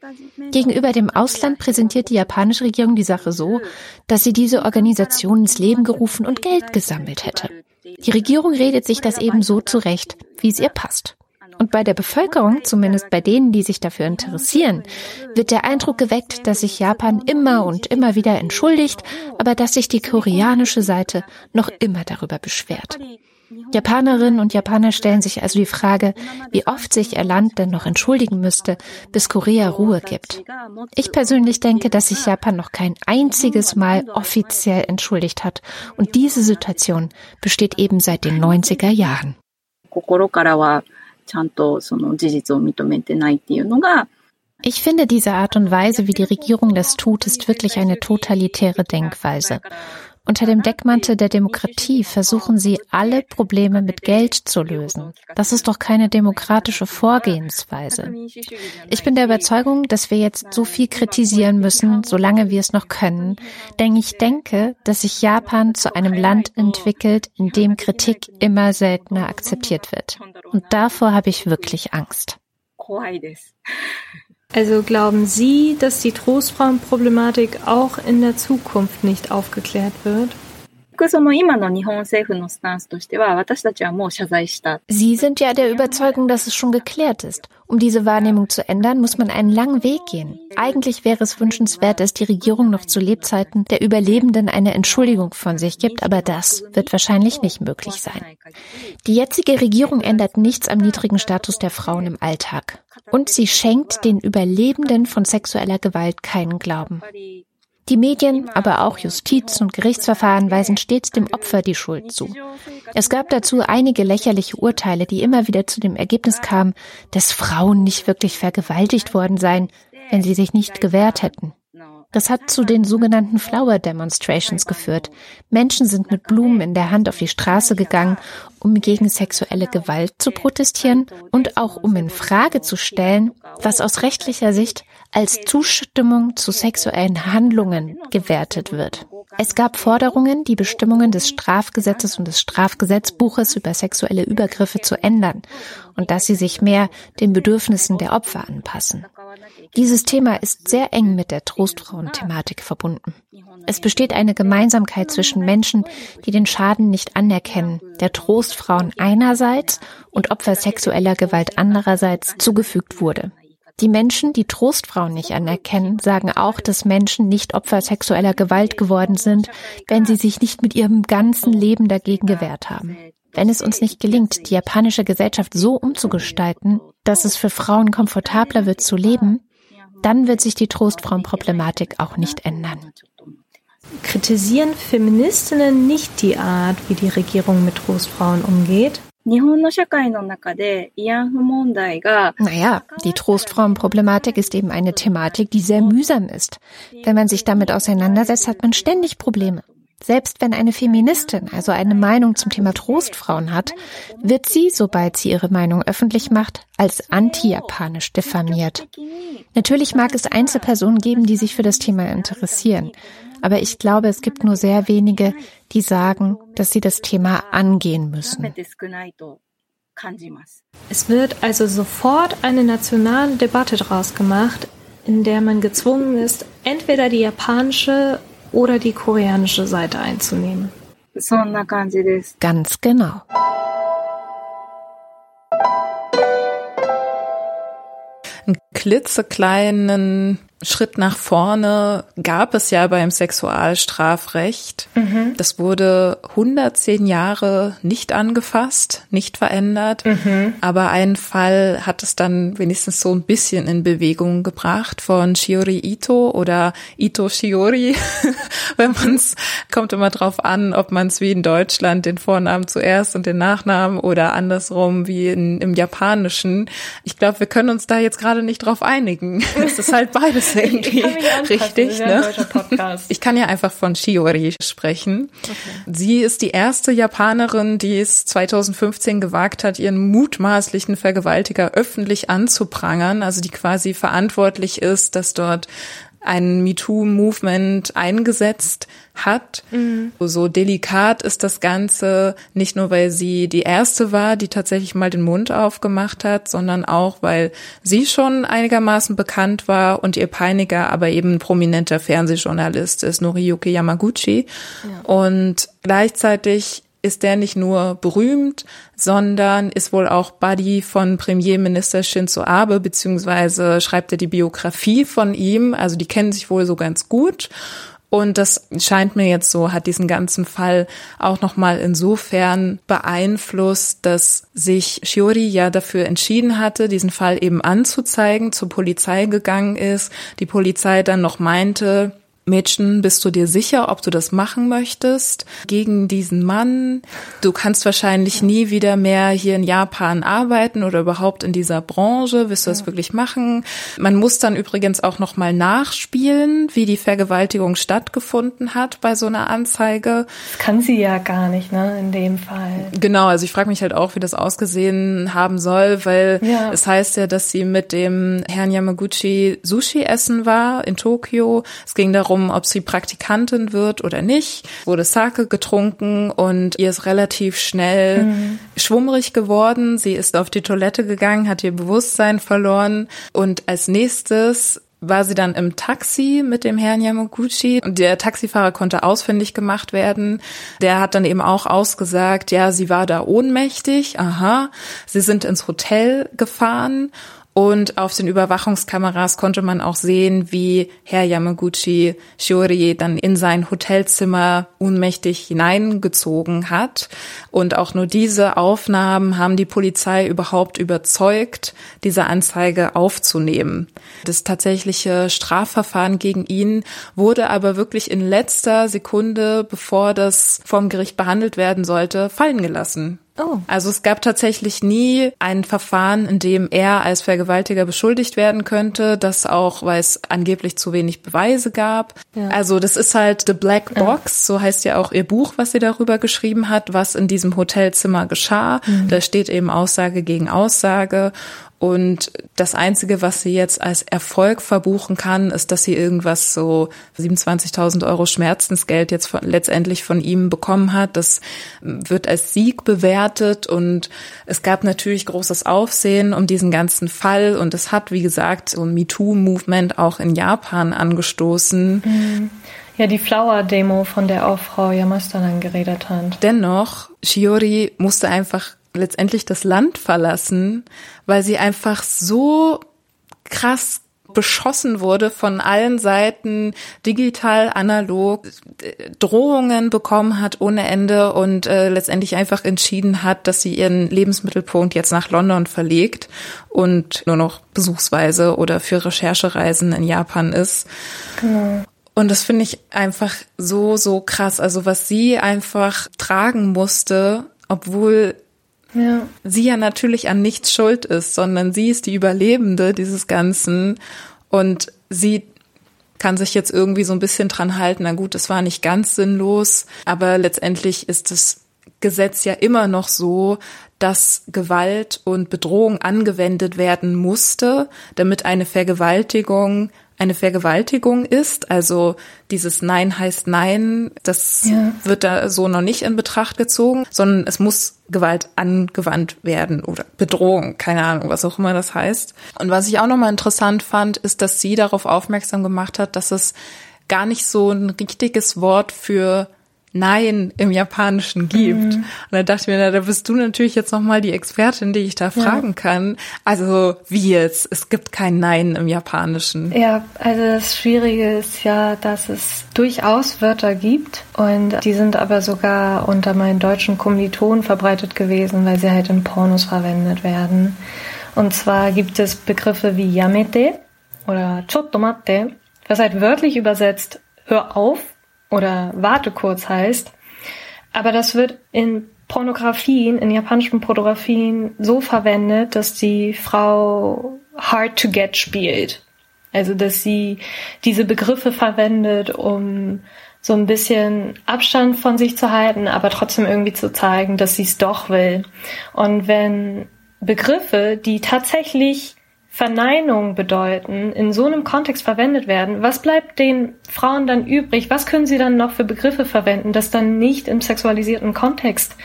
Gegenüber dem Ausland präsentiert die japanische Regierung die Sache so, dass sie diese Organisation ins Leben gerufen angerufen und Geld gesammelt hätte. Die Regierung redet sich das eben so zurecht, wie es ihr passt. Und bei der Bevölkerung, zumindest bei denen, die sich dafür interessieren, wird der Eindruck geweckt, dass sich Japan immer und immer wieder entschuldigt, aber dass sich die koreanische Seite noch immer darüber beschwert. Japanerinnen und Japaner stellen sich also die Frage, wie oft sich ihr Land denn noch entschuldigen müsste, bis Korea Ruhe gibt. Ich persönlich denke, dass sich Japan noch kein einziges Mal offiziell entschuldigt hat. Und diese Situation besteht eben seit den 90er Jahren. ちゃんとその事実を認めてないっていうのが ich finde, diese Art und Weise, wie die Regierung das tut, ist wirklich eine totalitäre Denkweise. Unter dem Deckmantel der Demokratie versuchen sie, alle Probleme mit Geld zu lösen. Das ist doch keine demokratische Vorgehensweise. Ich bin der Überzeugung, dass wir jetzt so viel kritisieren müssen, solange wir es noch können, denn ich denke, dass sich Japan zu einem Land entwickelt, in dem Kritik immer seltener akzeptiert wird. Und davor habe ich wirklich Angst.
Also glauben Sie, dass die Trostfrauenproblematik auch in der Zukunft nicht aufgeklärt wird?
Sie sind ja der Überzeugung, dass es schon geklärt ist. Um diese Wahrnehmung zu ändern, muss man einen langen Weg gehen. Eigentlich wäre es wünschenswert, dass die Regierung noch zu Lebzeiten der Überlebenden eine Entschuldigung von sich gibt, aber das wird wahrscheinlich nicht möglich sein. Die jetzige Regierung ändert nichts am niedrigen Status der Frauen im Alltag. Und sie schenkt den Überlebenden von sexueller Gewalt keinen Glauben. Die Medien, aber auch Justiz und Gerichtsverfahren weisen stets dem Opfer die Schuld zu. Es gab dazu einige lächerliche Urteile, die immer wieder zu dem Ergebnis kamen, dass Frauen nicht wirklich vergewaltigt worden seien, wenn sie sich nicht gewehrt hätten. Das hat zu den sogenannten Flower Demonstrations geführt. Menschen sind mit Blumen in der Hand auf die Straße gegangen, um gegen sexuelle Gewalt zu protestieren und auch um in Frage zu stellen, was aus rechtlicher Sicht als Zustimmung zu sexuellen Handlungen gewertet wird. Es gab Forderungen, die Bestimmungen des Strafgesetzes und des Strafgesetzbuches über sexuelle Übergriffe zu ändern und dass sie sich mehr den Bedürfnissen der Opfer anpassen. Dieses Thema ist sehr eng mit der Trostfrauen-Thematik verbunden. Es besteht eine Gemeinsamkeit zwischen Menschen, die den Schaden nicht anerkennen, der Trostfrauen einerseits und Opfer sexueller Gewalt andererseits zugefügt wurde. Die Menschen, die Trostfrauen nicht anerkennen, sagen auch, dass Menschen nicht Opfer sexueller Gewalt geworden sind, wenn sie sich nicht mit ihrem ganzen Leben dagegen gewehrt haben. Wenn es uns nicht gelingt, die japanische Gesellschaft so umzugestalten, dass es für Frauen komfortabler wird zu leben, dann wird sich die Trostfrauenproblematik auch nicht ändern.
Kritisieren Feministinnen nicht die Art, wie die Regierung mit Trostfrauen umgeht?
Naja, die Trostfrauenproblematik ist eben eine Thematik, die sehr mühsam ist. Wenn man sich damit auseinandersetzt, hat man ständig Probleme. Selbst wenn eine Feministin also eine Meinung zum Thema Trostfrauen hat, wird sie, sobald sie ihre Meinung öffentlich macht, als anti-japanisch diffamiert. Natürlich mag es Einzelpersonen geben, die sich für das Thema interessieren. Aber ich glaube, es gibt nur sehr wenige, die sagen, dass sie das Thema angehen müssen.
Es wird also sofort eine nationale Debatte daraus gemacht, in der man gezwungen ist, entweder die japanische oder die koreanische Seite einzunehmen.
Ganz genau.
Einen klitzekleinen Schritt nach vorne gab es ja beim Sexualstrafrecht. Mhm. Das wurde 110 Jahre nicht angefasst, nicht verändert. Mhm. Aber einen Fall hat es dann wenigstens so ein bisschen in Bewegung gebracht von Shiori Ito oder Ito Shiori. Wenn man es, kommt immer drauf an, ob man es wie in Deutschland den Vornamen zuerst und den Nachnamen oder andersrum wie in, im Japanischen. Ich glaube, wir können uns da jetzt gerade nicht drauf einigen. Es ist halt beides irgendwie richtig. Ne? Ich kann ja einfach von Shiori sprechen. Okay. Sie ist die erste Japanerin, die es 2015 gewagt hat, ihren mutmaßlichen Vergewaltiger öffentlich anzuprangern, also die quasi verantwortlich ist, dass dort ein MeToo-Movement eingesetzt hat. Mhm. So delikat ist das Ganze nicht nur, weil sie die erste war, die tatsächlich mal den Mund aufgemacht hat, sondern auch, weil sie schon einigermaßen bekannt war und ihr Peiniger aber eben prominenter Fernsehjournalist ist, Noriyuki Yamaguchi. Ja. Und gleichzeitig ist der nicht nur berühmt, sondern ist wohl auch Buddy von Premierminister Shinzo Abe, beziehungsweise schreibt er die Biografie von ihm. Also die kennen sich wohl so ganz gut. Und das scheint mir jetzt so, hat diesen ganzen Fall auch nochmal insofern beeinflusst, dass sich Shiori ja dafür entschieden hatte, diesen Fall eben anzuzeigen, zur Polizei gegangen ist, die Polizei dann noch meinte, Mädchen, bist du dir sicher, ob du das machen möchtest gegen diesen Mann? Du kannst wahrscheinlich nie wieder mehr hier in Japan arbeiten oder überhaupt in dieser Branche. Wirst du das wirklich machen? Man muss dann übrigens auch noch mal nachspielen, wie die Vergewaltigung stattgefunden hat bei so einer Anzeige.
Das kann sie ja gar nicht, ne, in dem Fall.
Genau, also ich frage mich halt auch, wie das ausgesehen haben soll, weil ja. es heißt ja, dass sie mit dem Herrn Yamaguchi Sushi essen war in Tokio. Es ging darum, darum, ob sie Praktikantin wird oder nicht. Wurde Sake getrunken und ihr ist relativ schnell mhm. schwummrig geworden. Sie ist auf die Toilette gegangen, hat ihr Bewusstsein verloren und als nächstes war sie dann im Taxi mit dem Herrn Yamaguchi und der Taxifahrer konnte ausfindig gemacht werden. Der hat dann eben auch ausgesagt, ja, sie war da ohnmächtig, aha. Sie sind ins Hotel gefahren und auf den Überwachungskameras konnte man auch sehen, wie Herr Yamaguchi Shiori dann in sein Hotelzimmer ohnmächtig hineingezogen hat. Und auch nur diese Aufnahmen haben die Polizei überhaupt überzeugt, diese Anzeige aufzunehmen. Das tatsächliche Strafverfahren gegen ihn wurde aber wirklich in letzter Sekunde, bevor das vom Gericht behandelt werden sollte, fallen gelassen. Oh. Also es gab tatsächlich nie ein Verfahren, in dem er als Vergewaltiger beschuldigt werden könnte, das auch, weil es angeblich zu wenig Beweise gab. Ja. Also das ist halt The Black Box, ja. so heißt ja auch ihr Buch, was sie darüber geschrieben hat, was in diesem Hotelzimmer geschah. Mhm. Da steht eben Aussage gegen Aussage. Und das Einzige, was sie jetzt als Erfolg verbuchen kann, ist, dass sie irgendwas so 27.000 Euro Schmerzensgeld jetzt von, letztendlich von ihm bekommen hat. Das wird als Sieg bewertet und es gab natürlich großes Aufsehen um diesen ganzen Fall und es hat, wie gesagt, so ein MeToo-Movement auch in Japan angestoßen.
Mhm. Ja, die Flower-Demo, von der auch Frau Yamasta dann geredet hat.
Dennoch, Shiori musste einfach letztendlich das Land verlassen, weil sie einfach so krass beschossen wurde von allen Seiten, digital, analog, Drohungen bekommen hat ohne Ende und äh, letztendlich einfach entschieden hat, dass sie ihren Lebensmittelpunkt jetzt nach London verlegt und nur noch besuchsweise oder für Recherchereisen in Japan ist. Genau. Und das finde ich einfach so, so krass. Also was sie einfach tragen musste, obwohl ja. sie ja natürlich an nichts schuld ist, sondern sie ist die Überlebende dieses Ganzen und sie kann sich jetzt irgendwie so ein bisschen dran halten. Na gut, es war nicht ganz sinnlos, aber letztendlich ist das Gesetz ja immer noch so, dass Gewalt und Bedrohung angewendet werden musste, damit eine Vergewaltigung eine Vergewaltigung ist. Also dieses Nein heißt Nein, das ja. wird da so noch nicht in Betracht gezogen, sondern es muss Gewalt angewandt werden oder Bedrohung, keine Ahnung, was auch immer das heißt. Und was ich auch nochmal interessant fand, ist, dass sie darauf aufmerksam gemacht hat, dass es gar nicht so ein richtiges Wort für Nein im Japanischen gibt. Mhm. Und da dachte ich mir, na, da bist du natürlich jetzt nochmal die Expertin, die ich da fragen ja. kann. Also wie jetzt? Es gibt kein Nein im Japanischen.
Ja, also das Schwierige ist ja, dass es durchaus Wörter gibt und die sind aber sogar unter meinen deutschen Kommilitonen verbreitet gewesen, weil sie halt in Pornos verwendet werden. Und zwar gibt es Begriffe wie Yamete oder Chottomatte, was halt wörtlich übersetzt Hör auf oder warte kurz heißt. Aber das wird in Pornografien, in japanischen Pornografien so verwendet, dass die Frau hard to get spielt. Also, dass sie diese Begriffe verwendet, um so ein bisschen Abstand von sich zu halten, aber trotzdem irgendwie zu zeigen, dass sie es doch will. Und wenn Begriffe, die tatsächlich Verneinung bedeuten, in so einem Kontext verwendet werden, was bleibt den Frauen dann übrig? Was können sie dann noch für Begriffe verwenden, das dann nicht im sexualisierten Kontext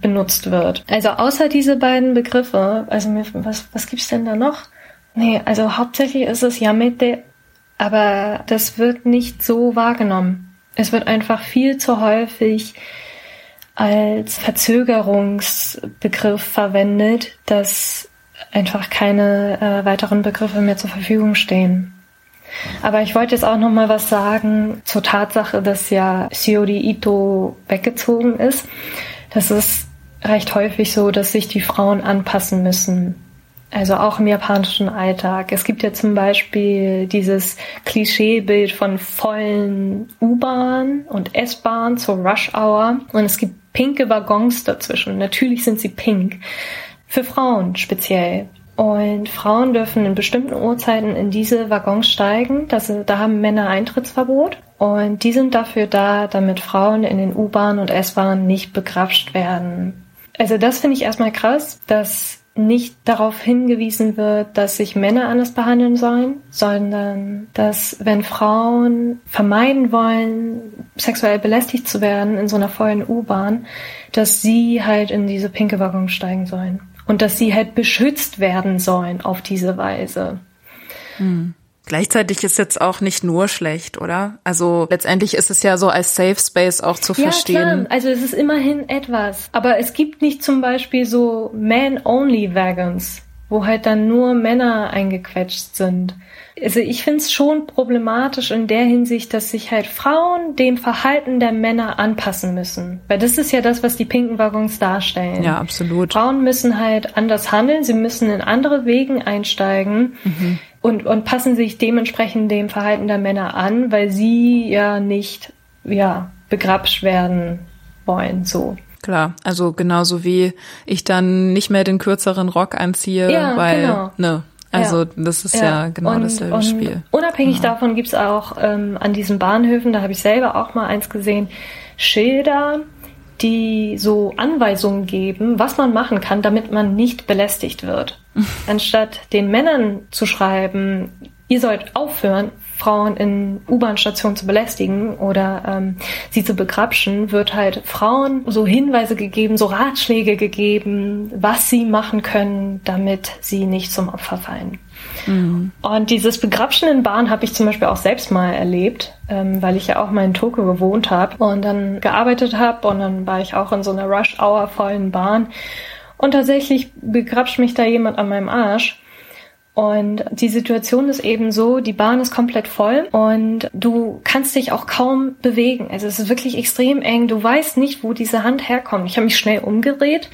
benutzt wird? Also außer diese beiden Begriffe, also was, was gibt's denn da noch? Nee, also hauptsächlich ist es Yamete, aber das wird nicht so wahrgenommen. Es wird einfach viel zu häufig als Verzögerungsbegriff verwendet, dass einfach keine äh, weiteren Begriffe mehr zur Verfügung stehen. Aber ich wollte jetzt auch noch mal was sagen zur Tatsache, dass ja Shiori Ito weggezogen ist. Das ist recht häufig so, dass sich die Frauen anpassen müssen. Also auch im japanischen Alltag. Es gibt ja zum Beispiel dieses Klischeebild von vollen U-Bahn und S-Bahn zur Rush Hour und es gibt pinke Waggons dazwischen. Natürlich sind sie pink. Für Frauen speziell. Und Frauen dürfen in bestimmten Uhrzeiten in diese Waggons steigen. Das, da haben Männer Eintrittsverbot. Und die sind dafür da, damit Frauen in den U-Bahnen und S-Bahnen nicht begrapscht werden. Also das finde ich erstmal krass, dass nicht darauf hingewiesen wird, dass sich Männer anders behandeln sollen, sondern dass wenn Frauen vermeiden wollen, sexuell belästigt zu werden in so einer vollen U-Bahn, dass sie halt in diese pinke Waggon steigen sollen und dass sie halt beschützt werden sollen auf diese Weise.
Hm. Gleichzeitig ist jetzt auch nicht nur schlecht, oder? Also letztendlich ist es ja so als Safe Space auch zu ja, verstehen.
Klar. Also es ist immerhin etwas. Aber es gibt nicht zum Beispiel so Man-Only-Wagons, wo halt dann nur Männer eingequetscht sind. Also ich finde es schon problematisch in der Hinsicht, dass sich halt Frauen dem Verhalten der Männer anpassen müssen. Weil das ist ja das, was die pinken Waggons darstellen.
Ja, absolut.
Frauen müssen halt anders handeln, sie müssen in andere Wegen einsteigen. Mhm und, und passen sich dementsprechend dem Verhalten der Männer an, weil sie ja nicht, ja, begrapscht werden wollen, so.
Klar, also genauso wie ich dann nicht mehr den kürzeren Rock anziehe, ja, weil, genau. ne, also ja. das ist ja, ja genau und, dasselbe und Spiel.
Unabhängig
genau.
davon gibt's auch ähm, an diesen Bahnhöfen, da habe ich selber auch mal eins gesehen, Schilder, die so Anweisungen geben, was man machen kann, damit man nicht belästigt wird. Anstatt den Männern zu schreiben, ihr sollt aufhören, Frauen in U-Bahn-Stationen zu belästigen oder ähm, sie zu begrapschen, wird halt Frauen so Hinweise gegeben, so Ratschläge gegeben, was sie machen können, damit sie nicht zum Opfer fallen. Mhm. Und dieses Begrapschen in Bahn habe ich zum Beispiel auch selbst mal erlebt, ähm, weil ich ja auch mal in Tokio gewohnt habe und dann gearbeitet habe und dann war ich auch in so einer Rush-Hour vollen Bahn und tatsächlich begrapscht mich da jemand an meinem Arsch. Und die Situation ist eben so, die Bahn ist komplett voll und du kannst dich auch kaum bewegen. Also es ist wirklich extrem eng. Du weißt nicht, wo diese Hand herkommt. Ich habe mich schnell umgedreht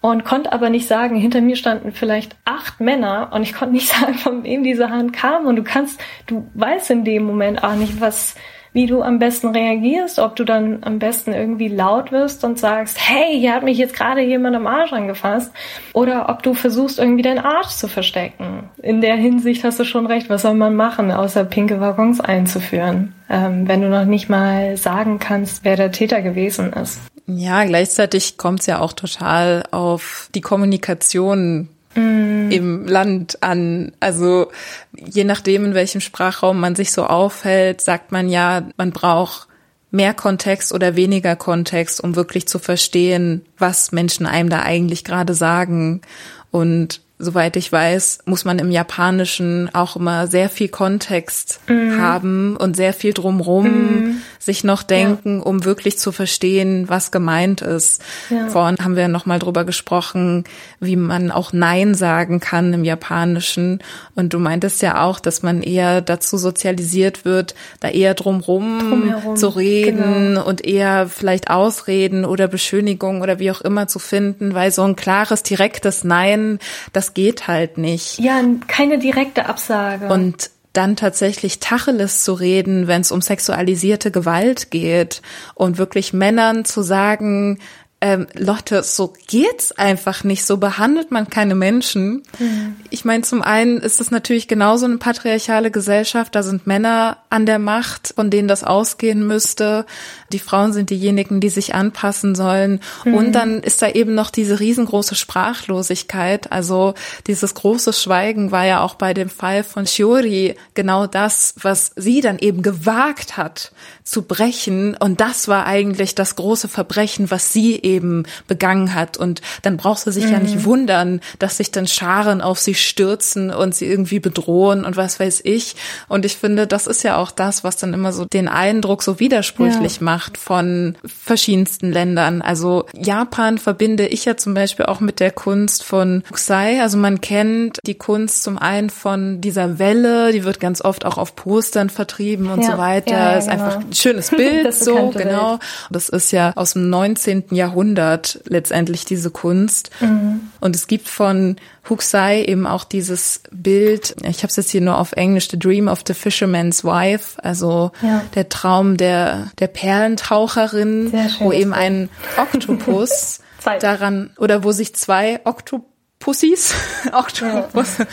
und konnte aber nicht sagen, hinter mir standen vielleicht acht Männer und ich konnte nicht sagen, von wem diese Hand kam. Und du kannst, du weißt in dem Moment auch nicht, was, wie du am besten reagierst, ob du dann am besten irgendwie laut wirst und sagst, hey, hier hat mich jetzt gerade jemand am Arsch angefasst, oder ob du versuchst, irgendwie deinen Arsch zu verstecken. In der Hinsicht hast du schon recht, was soll man machen, außer pinke Waggons einzuführen, ähm, wenn du noch nicht mal sagen kannst, wer der Täter gewesen ist.
Ja, gleichzeitig kommt es ja auch total auf die Kommunikation mm. im Land an. Also je nachdem, in welchem Sprachraum man sich so aufhält, sagt man ja, man braucht mehr Kontext oder weniger Kontext, um wirklich zu verstehen, was Menschen einem da eigentlich gerade sagen. Und soweit ich weiß, muss man im Japanischen auch immer sehr viel Kontext mm. haben und sehr viel drumrum mm. Sich noch denken, ja. um wirklich zu verstehen, was gemeint ist. Ja. Vorhin haben wir noch mal drüber gesprochen, wie man auch Nein sagen kann im Japanischen. Und du meintest ja auch, dass man eher dazu sozialisiert wird, da eher drumrum Drumherum. zu reden genau. und eher vielleicht Ausreden oder Beschönigungen oder wie auch immer zu finden, weil so ein klares, direktes Nein, das das geht halt nicht.
Ja, keine direkte Absage.
Und dann tatsächlich Tacheles zu reden, wenn es um sexualisierte Gewalt geht und wirklich Männern zu sagen, ähm, Lotte, so geht's einfach nicht, so behandelt man keine Menschen. Mhm. Ich meine, zum einen ist es natürlich genauso eine patriarchale Gesellschaft, da sind Männer an der Macht, von denen das ausgehen müsste. Die Frauen sind diejenigen, die sich anpassen sollen. Mhm. Und dann ist da eben noch diese riesengroße Sprachlosigkeit. Also dieses große Schweigen war ja auch bei dem Fall von Shiori genau das, was sie dann eben gewagt hat zu brechen. Und das war eigentlich das große Verbrechen, was sie eben begangen hat. Und dann braucht sie sich mhm. ja nicht mhm. wundern, dass sich dann Scharen auf sie stürzen und sie irgendwie bedrohen und was weiß ich. Und ich finde, das ist ja auch das, was dann immer so den Eindruck so widersprüchlich ja. macht von verschiedensten Ländern. Also Japan verbinde ich ja zum Beispiel auch mit der Kunst von Hokusai. Also man kennt die Kunst zum einen von dieser Welle, die wird ganz oft auch auf Postern vertrieben und ja. so weiter. Ja, ist genau. einfach ein schönes Bild, so genau. Bild. Das ist ja aus dem 19. Jahrhundert letztendlich diese Kunst. Mhm. Und es gibt von Huxai eben auch dieses Bild, ich habe es jetzt hier nur auf Englisch, The Dream of the Fisherman's Wife, also ja. der Traum der, der Perlentaucherin, wo eben ein Oktopus daran, oder wo sich zwei Oktopus Pussys, Oktopus, ja.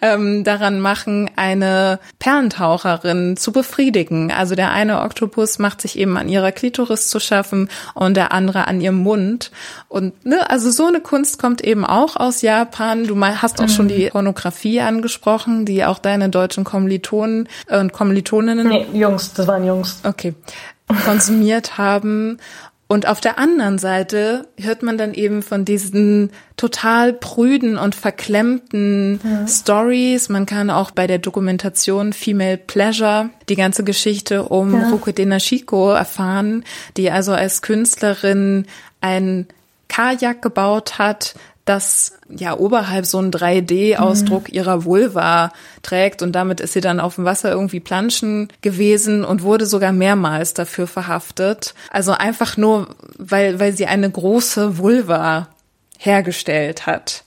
ähm, daran machen, eine Perlentaucherin zu befriedigen. Also der eine Oktopus macht sich eben an ihrer Klitoris zu schaffen und der andere an ihrem Mund. Und ne, also so eine Kunst kommt eben auch aus Japan. Du hast auch mhm. schon die Pornografie angesprochen, die auch deine deutschen Kommilitonen und Kommilitoninnen.
Nee, Jungs, das waren Jungs.
Okay konsumiert haben. Und auf der anderen Seite hört man dann eben von diesen total prüden und verklemmten ja. Stories. Man kann auch bei der Dokumentation Female Pleasure die ganze Geschichte um ja. Rukude Nashiko erfahren, die also als Künstlerin ein Kajak gebaut hat, das ja oberhalb so einen 3D-Ausdruck mhm. ihrer Vulva trägt und damit ist sie dann auf dem Wasser irgendwie planschen gewesen und wurde sogar mehrmals dafür verhaftet. Also einfach nur, weil, weil sie eine große Vulva hergestellt hat.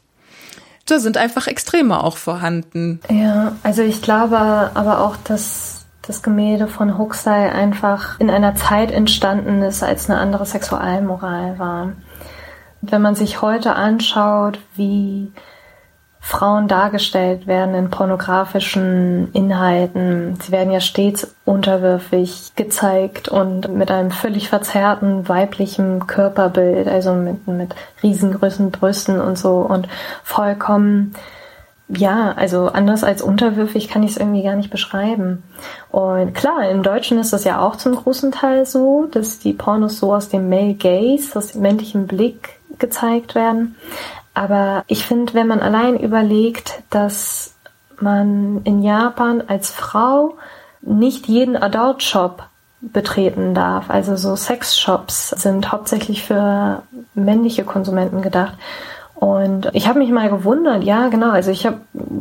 Da sind einfach Extreme auch vorhanden.
Ja, also ich glaube aber auch, dass das Gemälde von Huxley einfach in einer Zeit entstanden ist, als eine andere Sexualmoral war. Wenn man sich heute anschaut, wie Frauen dargestellt werden in pornografischen Inhalten. Sie werden ja stets unterwürfig gezeigt und mit einem völlig verzerrten weiblichen Körperbild, also mit, mit riesengroßen Brüsten und so und vollkommen, ja, also anders als unterwürfig kann ich es irgendwie gar nicht beschreiben. Und klar, im Deutschen ist das ja auch zum großen Teil so, dass die Pornos so aus dem Male Gaze, aus dem männlichen Blick gezeigt werden. Aber ich finde, wenn man allein überlegt, dass man in Japan als Frau nicht jeden Adult Shop betreten darf. Also so Sexshops sind hauptsächlich für männliche Konsumenten gedacht. Und ich habe mich mal gewundert, ja genau, also ich habe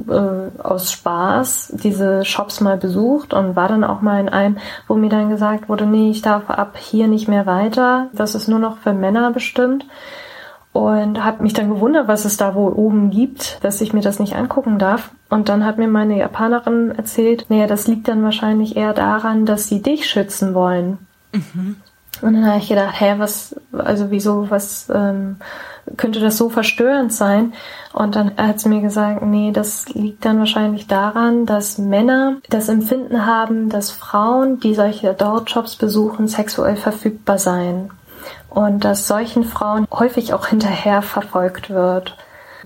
äh, aus Spaß diese Shops mal besucht und war dann auch mal in einem, wo mir dann gesagt wurde, nee, ich darf ab hier nicht mehr weiter, das ist nur noch für Männer bestimmt und habe mich dann gewundert, was es da wohl oben gibt, dass ich mir das nicht angucken darf. Und dann hat mir meine Japanerin erzählt, naja, das liegt dann wahrscheinlich eher daran, dass sie dich schützen wollen. Mhm. Und dann habe ich gedacht, hä, was, also wieso, was ähm, könnte das so verstörend sein? Und dann hat sie mir gesagt, nee, das liegt dann wahrscheinlich daran, dass Männer das Empfinden haben, dass Frauen, die solche Adult-Jobs besuchen, sexuell verfügbar seien und dass solchen Frauen häufig auch hinterher verfolgt wird.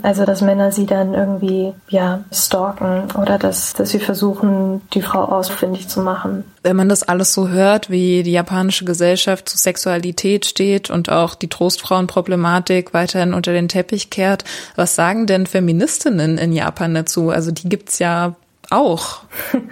Also, dass Männer sie dann irgendwie, ja, stalken oder dass, dass sie versuchen, die Frau ausfindig zu machen.
Wenn man das alles so hört, wie die japanische Gesellschaft zu Sexualität steht und auch die Trostfrauenproblematik weiterhin unter den Teppich kehrt, was sagen denn Feministinnen in Japan dazu? Also, die gibt's ja auch.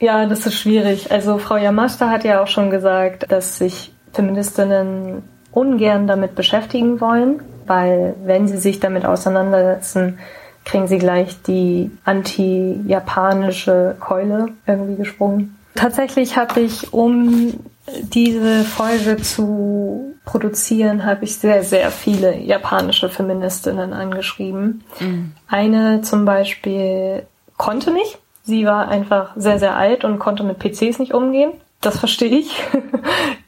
Ja, das ist schwierig. Also Frau Yamashita hat ja auch schon gesagt, dass sich Feministinnen ungern damit beschäftigen wollen, weil wenn sie sich damit auseinandersetzen, kriegen sie gleich die anti-japanische Keule irgendwie gesprungen. Tatsächlich habe ich, um diese Folge zu produzieren, habe ich sehr, sehr viele japanische Feministinnen angeschrieben. Mhm. Eine zum Beispiel konnte nicht. Sie war einfach sehr, sehr alt und konnte mit PCs nicht umgehen. Das verstehe ich.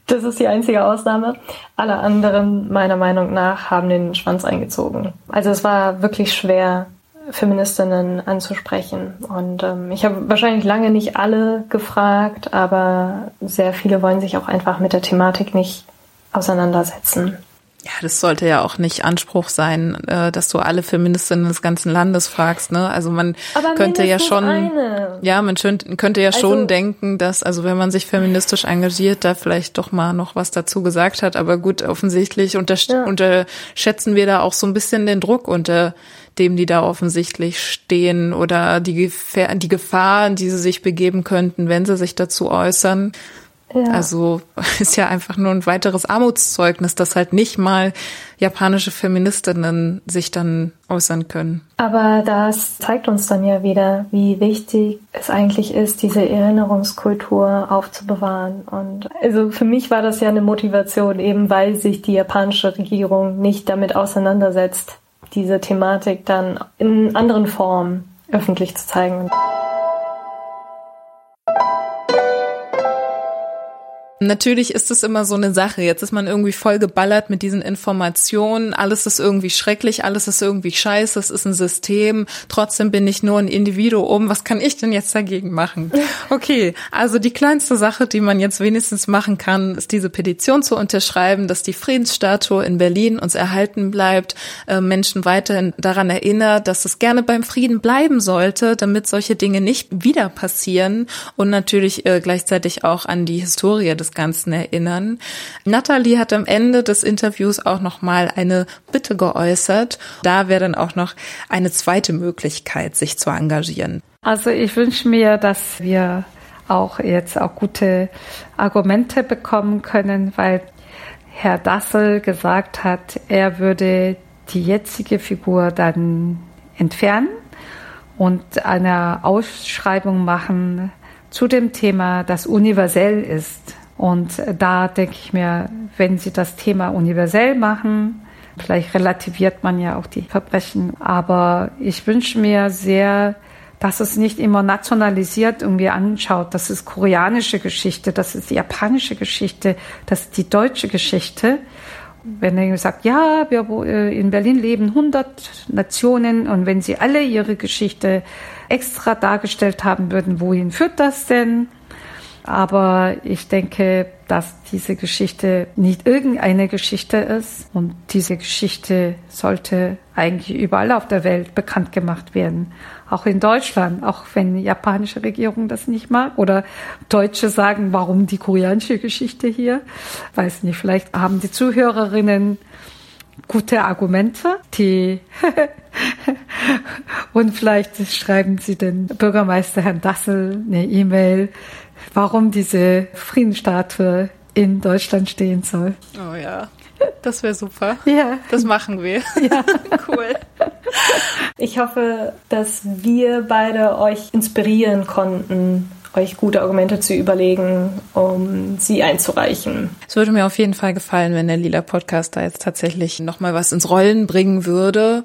Das ist die einzige Ausnahme. Alle anderen, meiner Meinung nach, haben den Schwanz eingezogen. Also es war wirklich schwer, Feministinnen anzusprechen. Und ähm, ich habe wahrscheinlich lange nicht alle gefragt, aber sehr viele wollen sich auch einfach mit der Thematik nicht auseinandersetzen.
Ja, das sollte ja auch nicht Anspruch sein, äh, dass du alle Feministinnen des ganzen Landes fragst. Ne? Also man Aber könnte ja schon, eine. ja, man könnte ja also, schon denken, dass also wenn man sich feministisch engagiert, da vielleicht doch mal noch was dazu gesagt hat. Aber gut, offensichtlich ja. unterschätzen wir da auch so ein bisschen den Druck unter dem die da offensichtlich stehen oder die Gefahr, die Gefahren, die sie sich begeben könnten, wenn sie sich dazu äußern. Ja. Also ist ja einfach nur ein weiteres Armutszeugnis, dass halt nicht mal japanische Feministinnen sich dann äußern können.
Aber das zeigt uns dann ja wieder, wie wichtig es eigentlich ist, diese Erinnerungskultur aufzubewahren. Und also für mich war das ja eine Motivation, eben weil sich die japanische Regierung nicht damit auseinandersetzt, diese Thematik dann in anderen Formen öffentlich zu zeigen.
Natürlich ist es immer so eine Sache. Jetzt ist man irgendwie voll geballert mit diesen Informationen. Alles ist irgendwie schrecklich, alles ist irgendwie scheiße, es ist ein System. Trotzdem bin ich nur ein Individuum. Was kann ich denn jetzt dagegen machen? Okay, also die kleinste Sache, die man jetzt wenigstens machen kann, ist diese Petition zu unterschreiben, dass die Friedensstatue in Berlin uns erhalten bleibt, äh, Menschen weiterhin daran erinnert, dass es gerne beim Frieden bleiben sollte, damit solche Dinge nicht wieder passieren und natürlich äh, gleichzeitig auch an die Historie des Ganzen erinnern. Natalie hat am Ende des Interviews auch noch mal eine Bitte geäußert. Da wäre dann auch noch eine zweite Möglichkeit, sich zu engagieren.
Also ich wünsche mir, dass wir auch jetzt auch gute Argumente bekommen können, weil Herr Dassel gesagt hat, er würde die jetzige Figur dann entfernen und eine Ausschreibung machen zu dem Thema, das universell ist. Und da denke ich mir, wenn Sie das Thema universell machen, vielleicht relativiert man ja auch die Verbrechen, aber ich wünsche mir sehr, dass es nicht immer nationalisiert irgendwie anschaut. Das ist koreanische Geschichte, das ist die japanische Geschichte, das ist die deutsche Geschichte. Wenn er sagt, ja, wir äh, in Berlin leben 100 Nationen und wenn sie alle ihre Geschichte extra dargestellt haben würden, wohin führt das denn? Aber ich denke, dass diese Geschichte nicht irgendeine Geschichte ist und diese Geschichte sollte eigentlich überall auf der Welt bekannt gemacht werden. Auch in Deutschland, auch wenn die japanische Regierung das nicht mag oder Deutsche sagen, warum die koreanische Geschichte hier? Weiß nicht, vielleicht haben die Zuhörerinnen gute Argumente, die und vielleicht schreiben Sie den Bürgermeister Herrn Dassel eine E-Mail, warum diese Friedensstatue in Deutschland stehen soll.
Oh ja, das wäre super. ja. Das machen wir. Ja. cool.
Ich hoffe, dass wir beide euch inspirieren konnten, euch gute Argumente zu überlegen, um sie einzureichen.
Es würde mir auf jeden Fall gefallen, wenn der Lila Podcast da jetzt tatsächlich nochmal was ins Rollen bringen würde.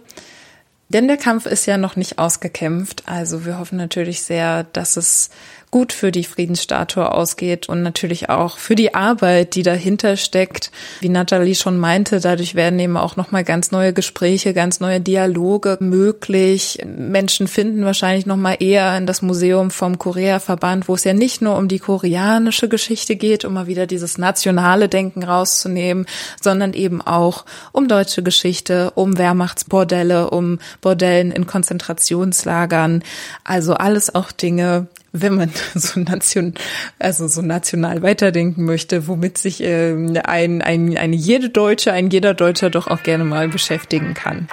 Denn der Kampf ist ja noch nicht ausgekämpft. Also wir hoffen natürlich sehr, dass es gut für die Friedensstatue ausgeht und natürlich auch für die Arbeit, die dahinter steckt. Wie Natalie schon meinte, dadurch werden eben auch nochmal ganz neue Gespräche, ganz neue Dialoge möglich. Menschen finden wahrscheinlich nochmal eher in das Museum vom Korea-Verband, wo es ja nicht nur um die koreanische Geschichte geht, um mal wieder dieses nationale Denken rauszunehmen, sondern eben auch um deutsche Geschichte, um Wehrmachtsbordelle, um Bordellen in Konzentrationslagern. Also alles auch Dinge, wenn man so nation, also so national weiterdenken möchte, womit sich äh, ein, ein, eine jede Deutsche, ein jeder Deutscher doch auch gerne mal beschäftigen kann.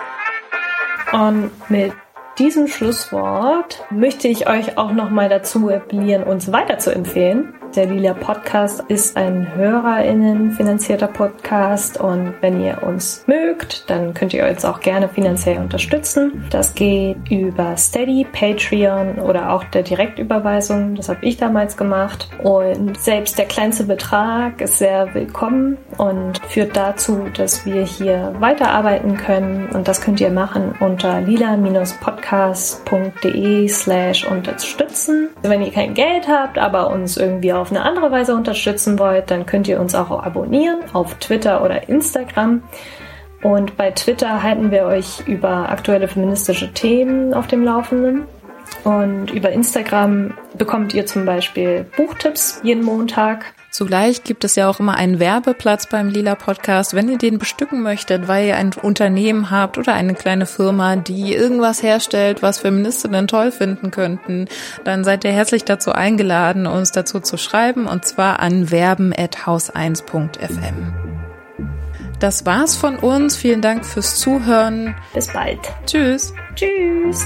Und mit diesem Schlusswort möchte ich euch auch noch mal dazu appellieren, uns weiter zu empfehlen. Der Lila Podcast ist ein HörerInnen finanzierter Podcast und wenn ihr uns mögt, dann könnt ihr uns auch gerne finanziell unterstützen. Das geht über Steady, Patreon oder auch der Direktüberweisung. Das habe ich damals gemacht. Und selbst der kleinste Betrag ist sehr willkommen und führt dazu, dass wir hier weiterarbeiten können. Und das könnt ihr machen unter lila-podcast.de slash unterstützen. Wenn ihr kein Geld habt, aber uns irgendwie auf auf eine andere Weise unterstützen wollt, dann könnt ihr uns auch abonnieren auf Twitter oder Instagram. Und bei Twitter halten wir euch über aktuelle feministische Themen auf dem Laufenden. Und über Instagram bekommt ihr zum Beispiel Buchtipps jeden Montag.
Zugleich gibt es ja auch immer einen Werbeplatz beim Lila Podcast. Wenn ihr den bestücken möchtet, weil ihr ein Unternehmen habt oder eine kleine Firma, die irgendwas herstellt, was Feministinnen toll finden könnten, dann seid ihr herzlich dazu eingeladen, uns dazu zu schreiben und zwar an werben.haus1.fm. Das war's von uns. Vielen Dank fürs Zuhören.
Bis bald.
Tschüss.
Tschüss.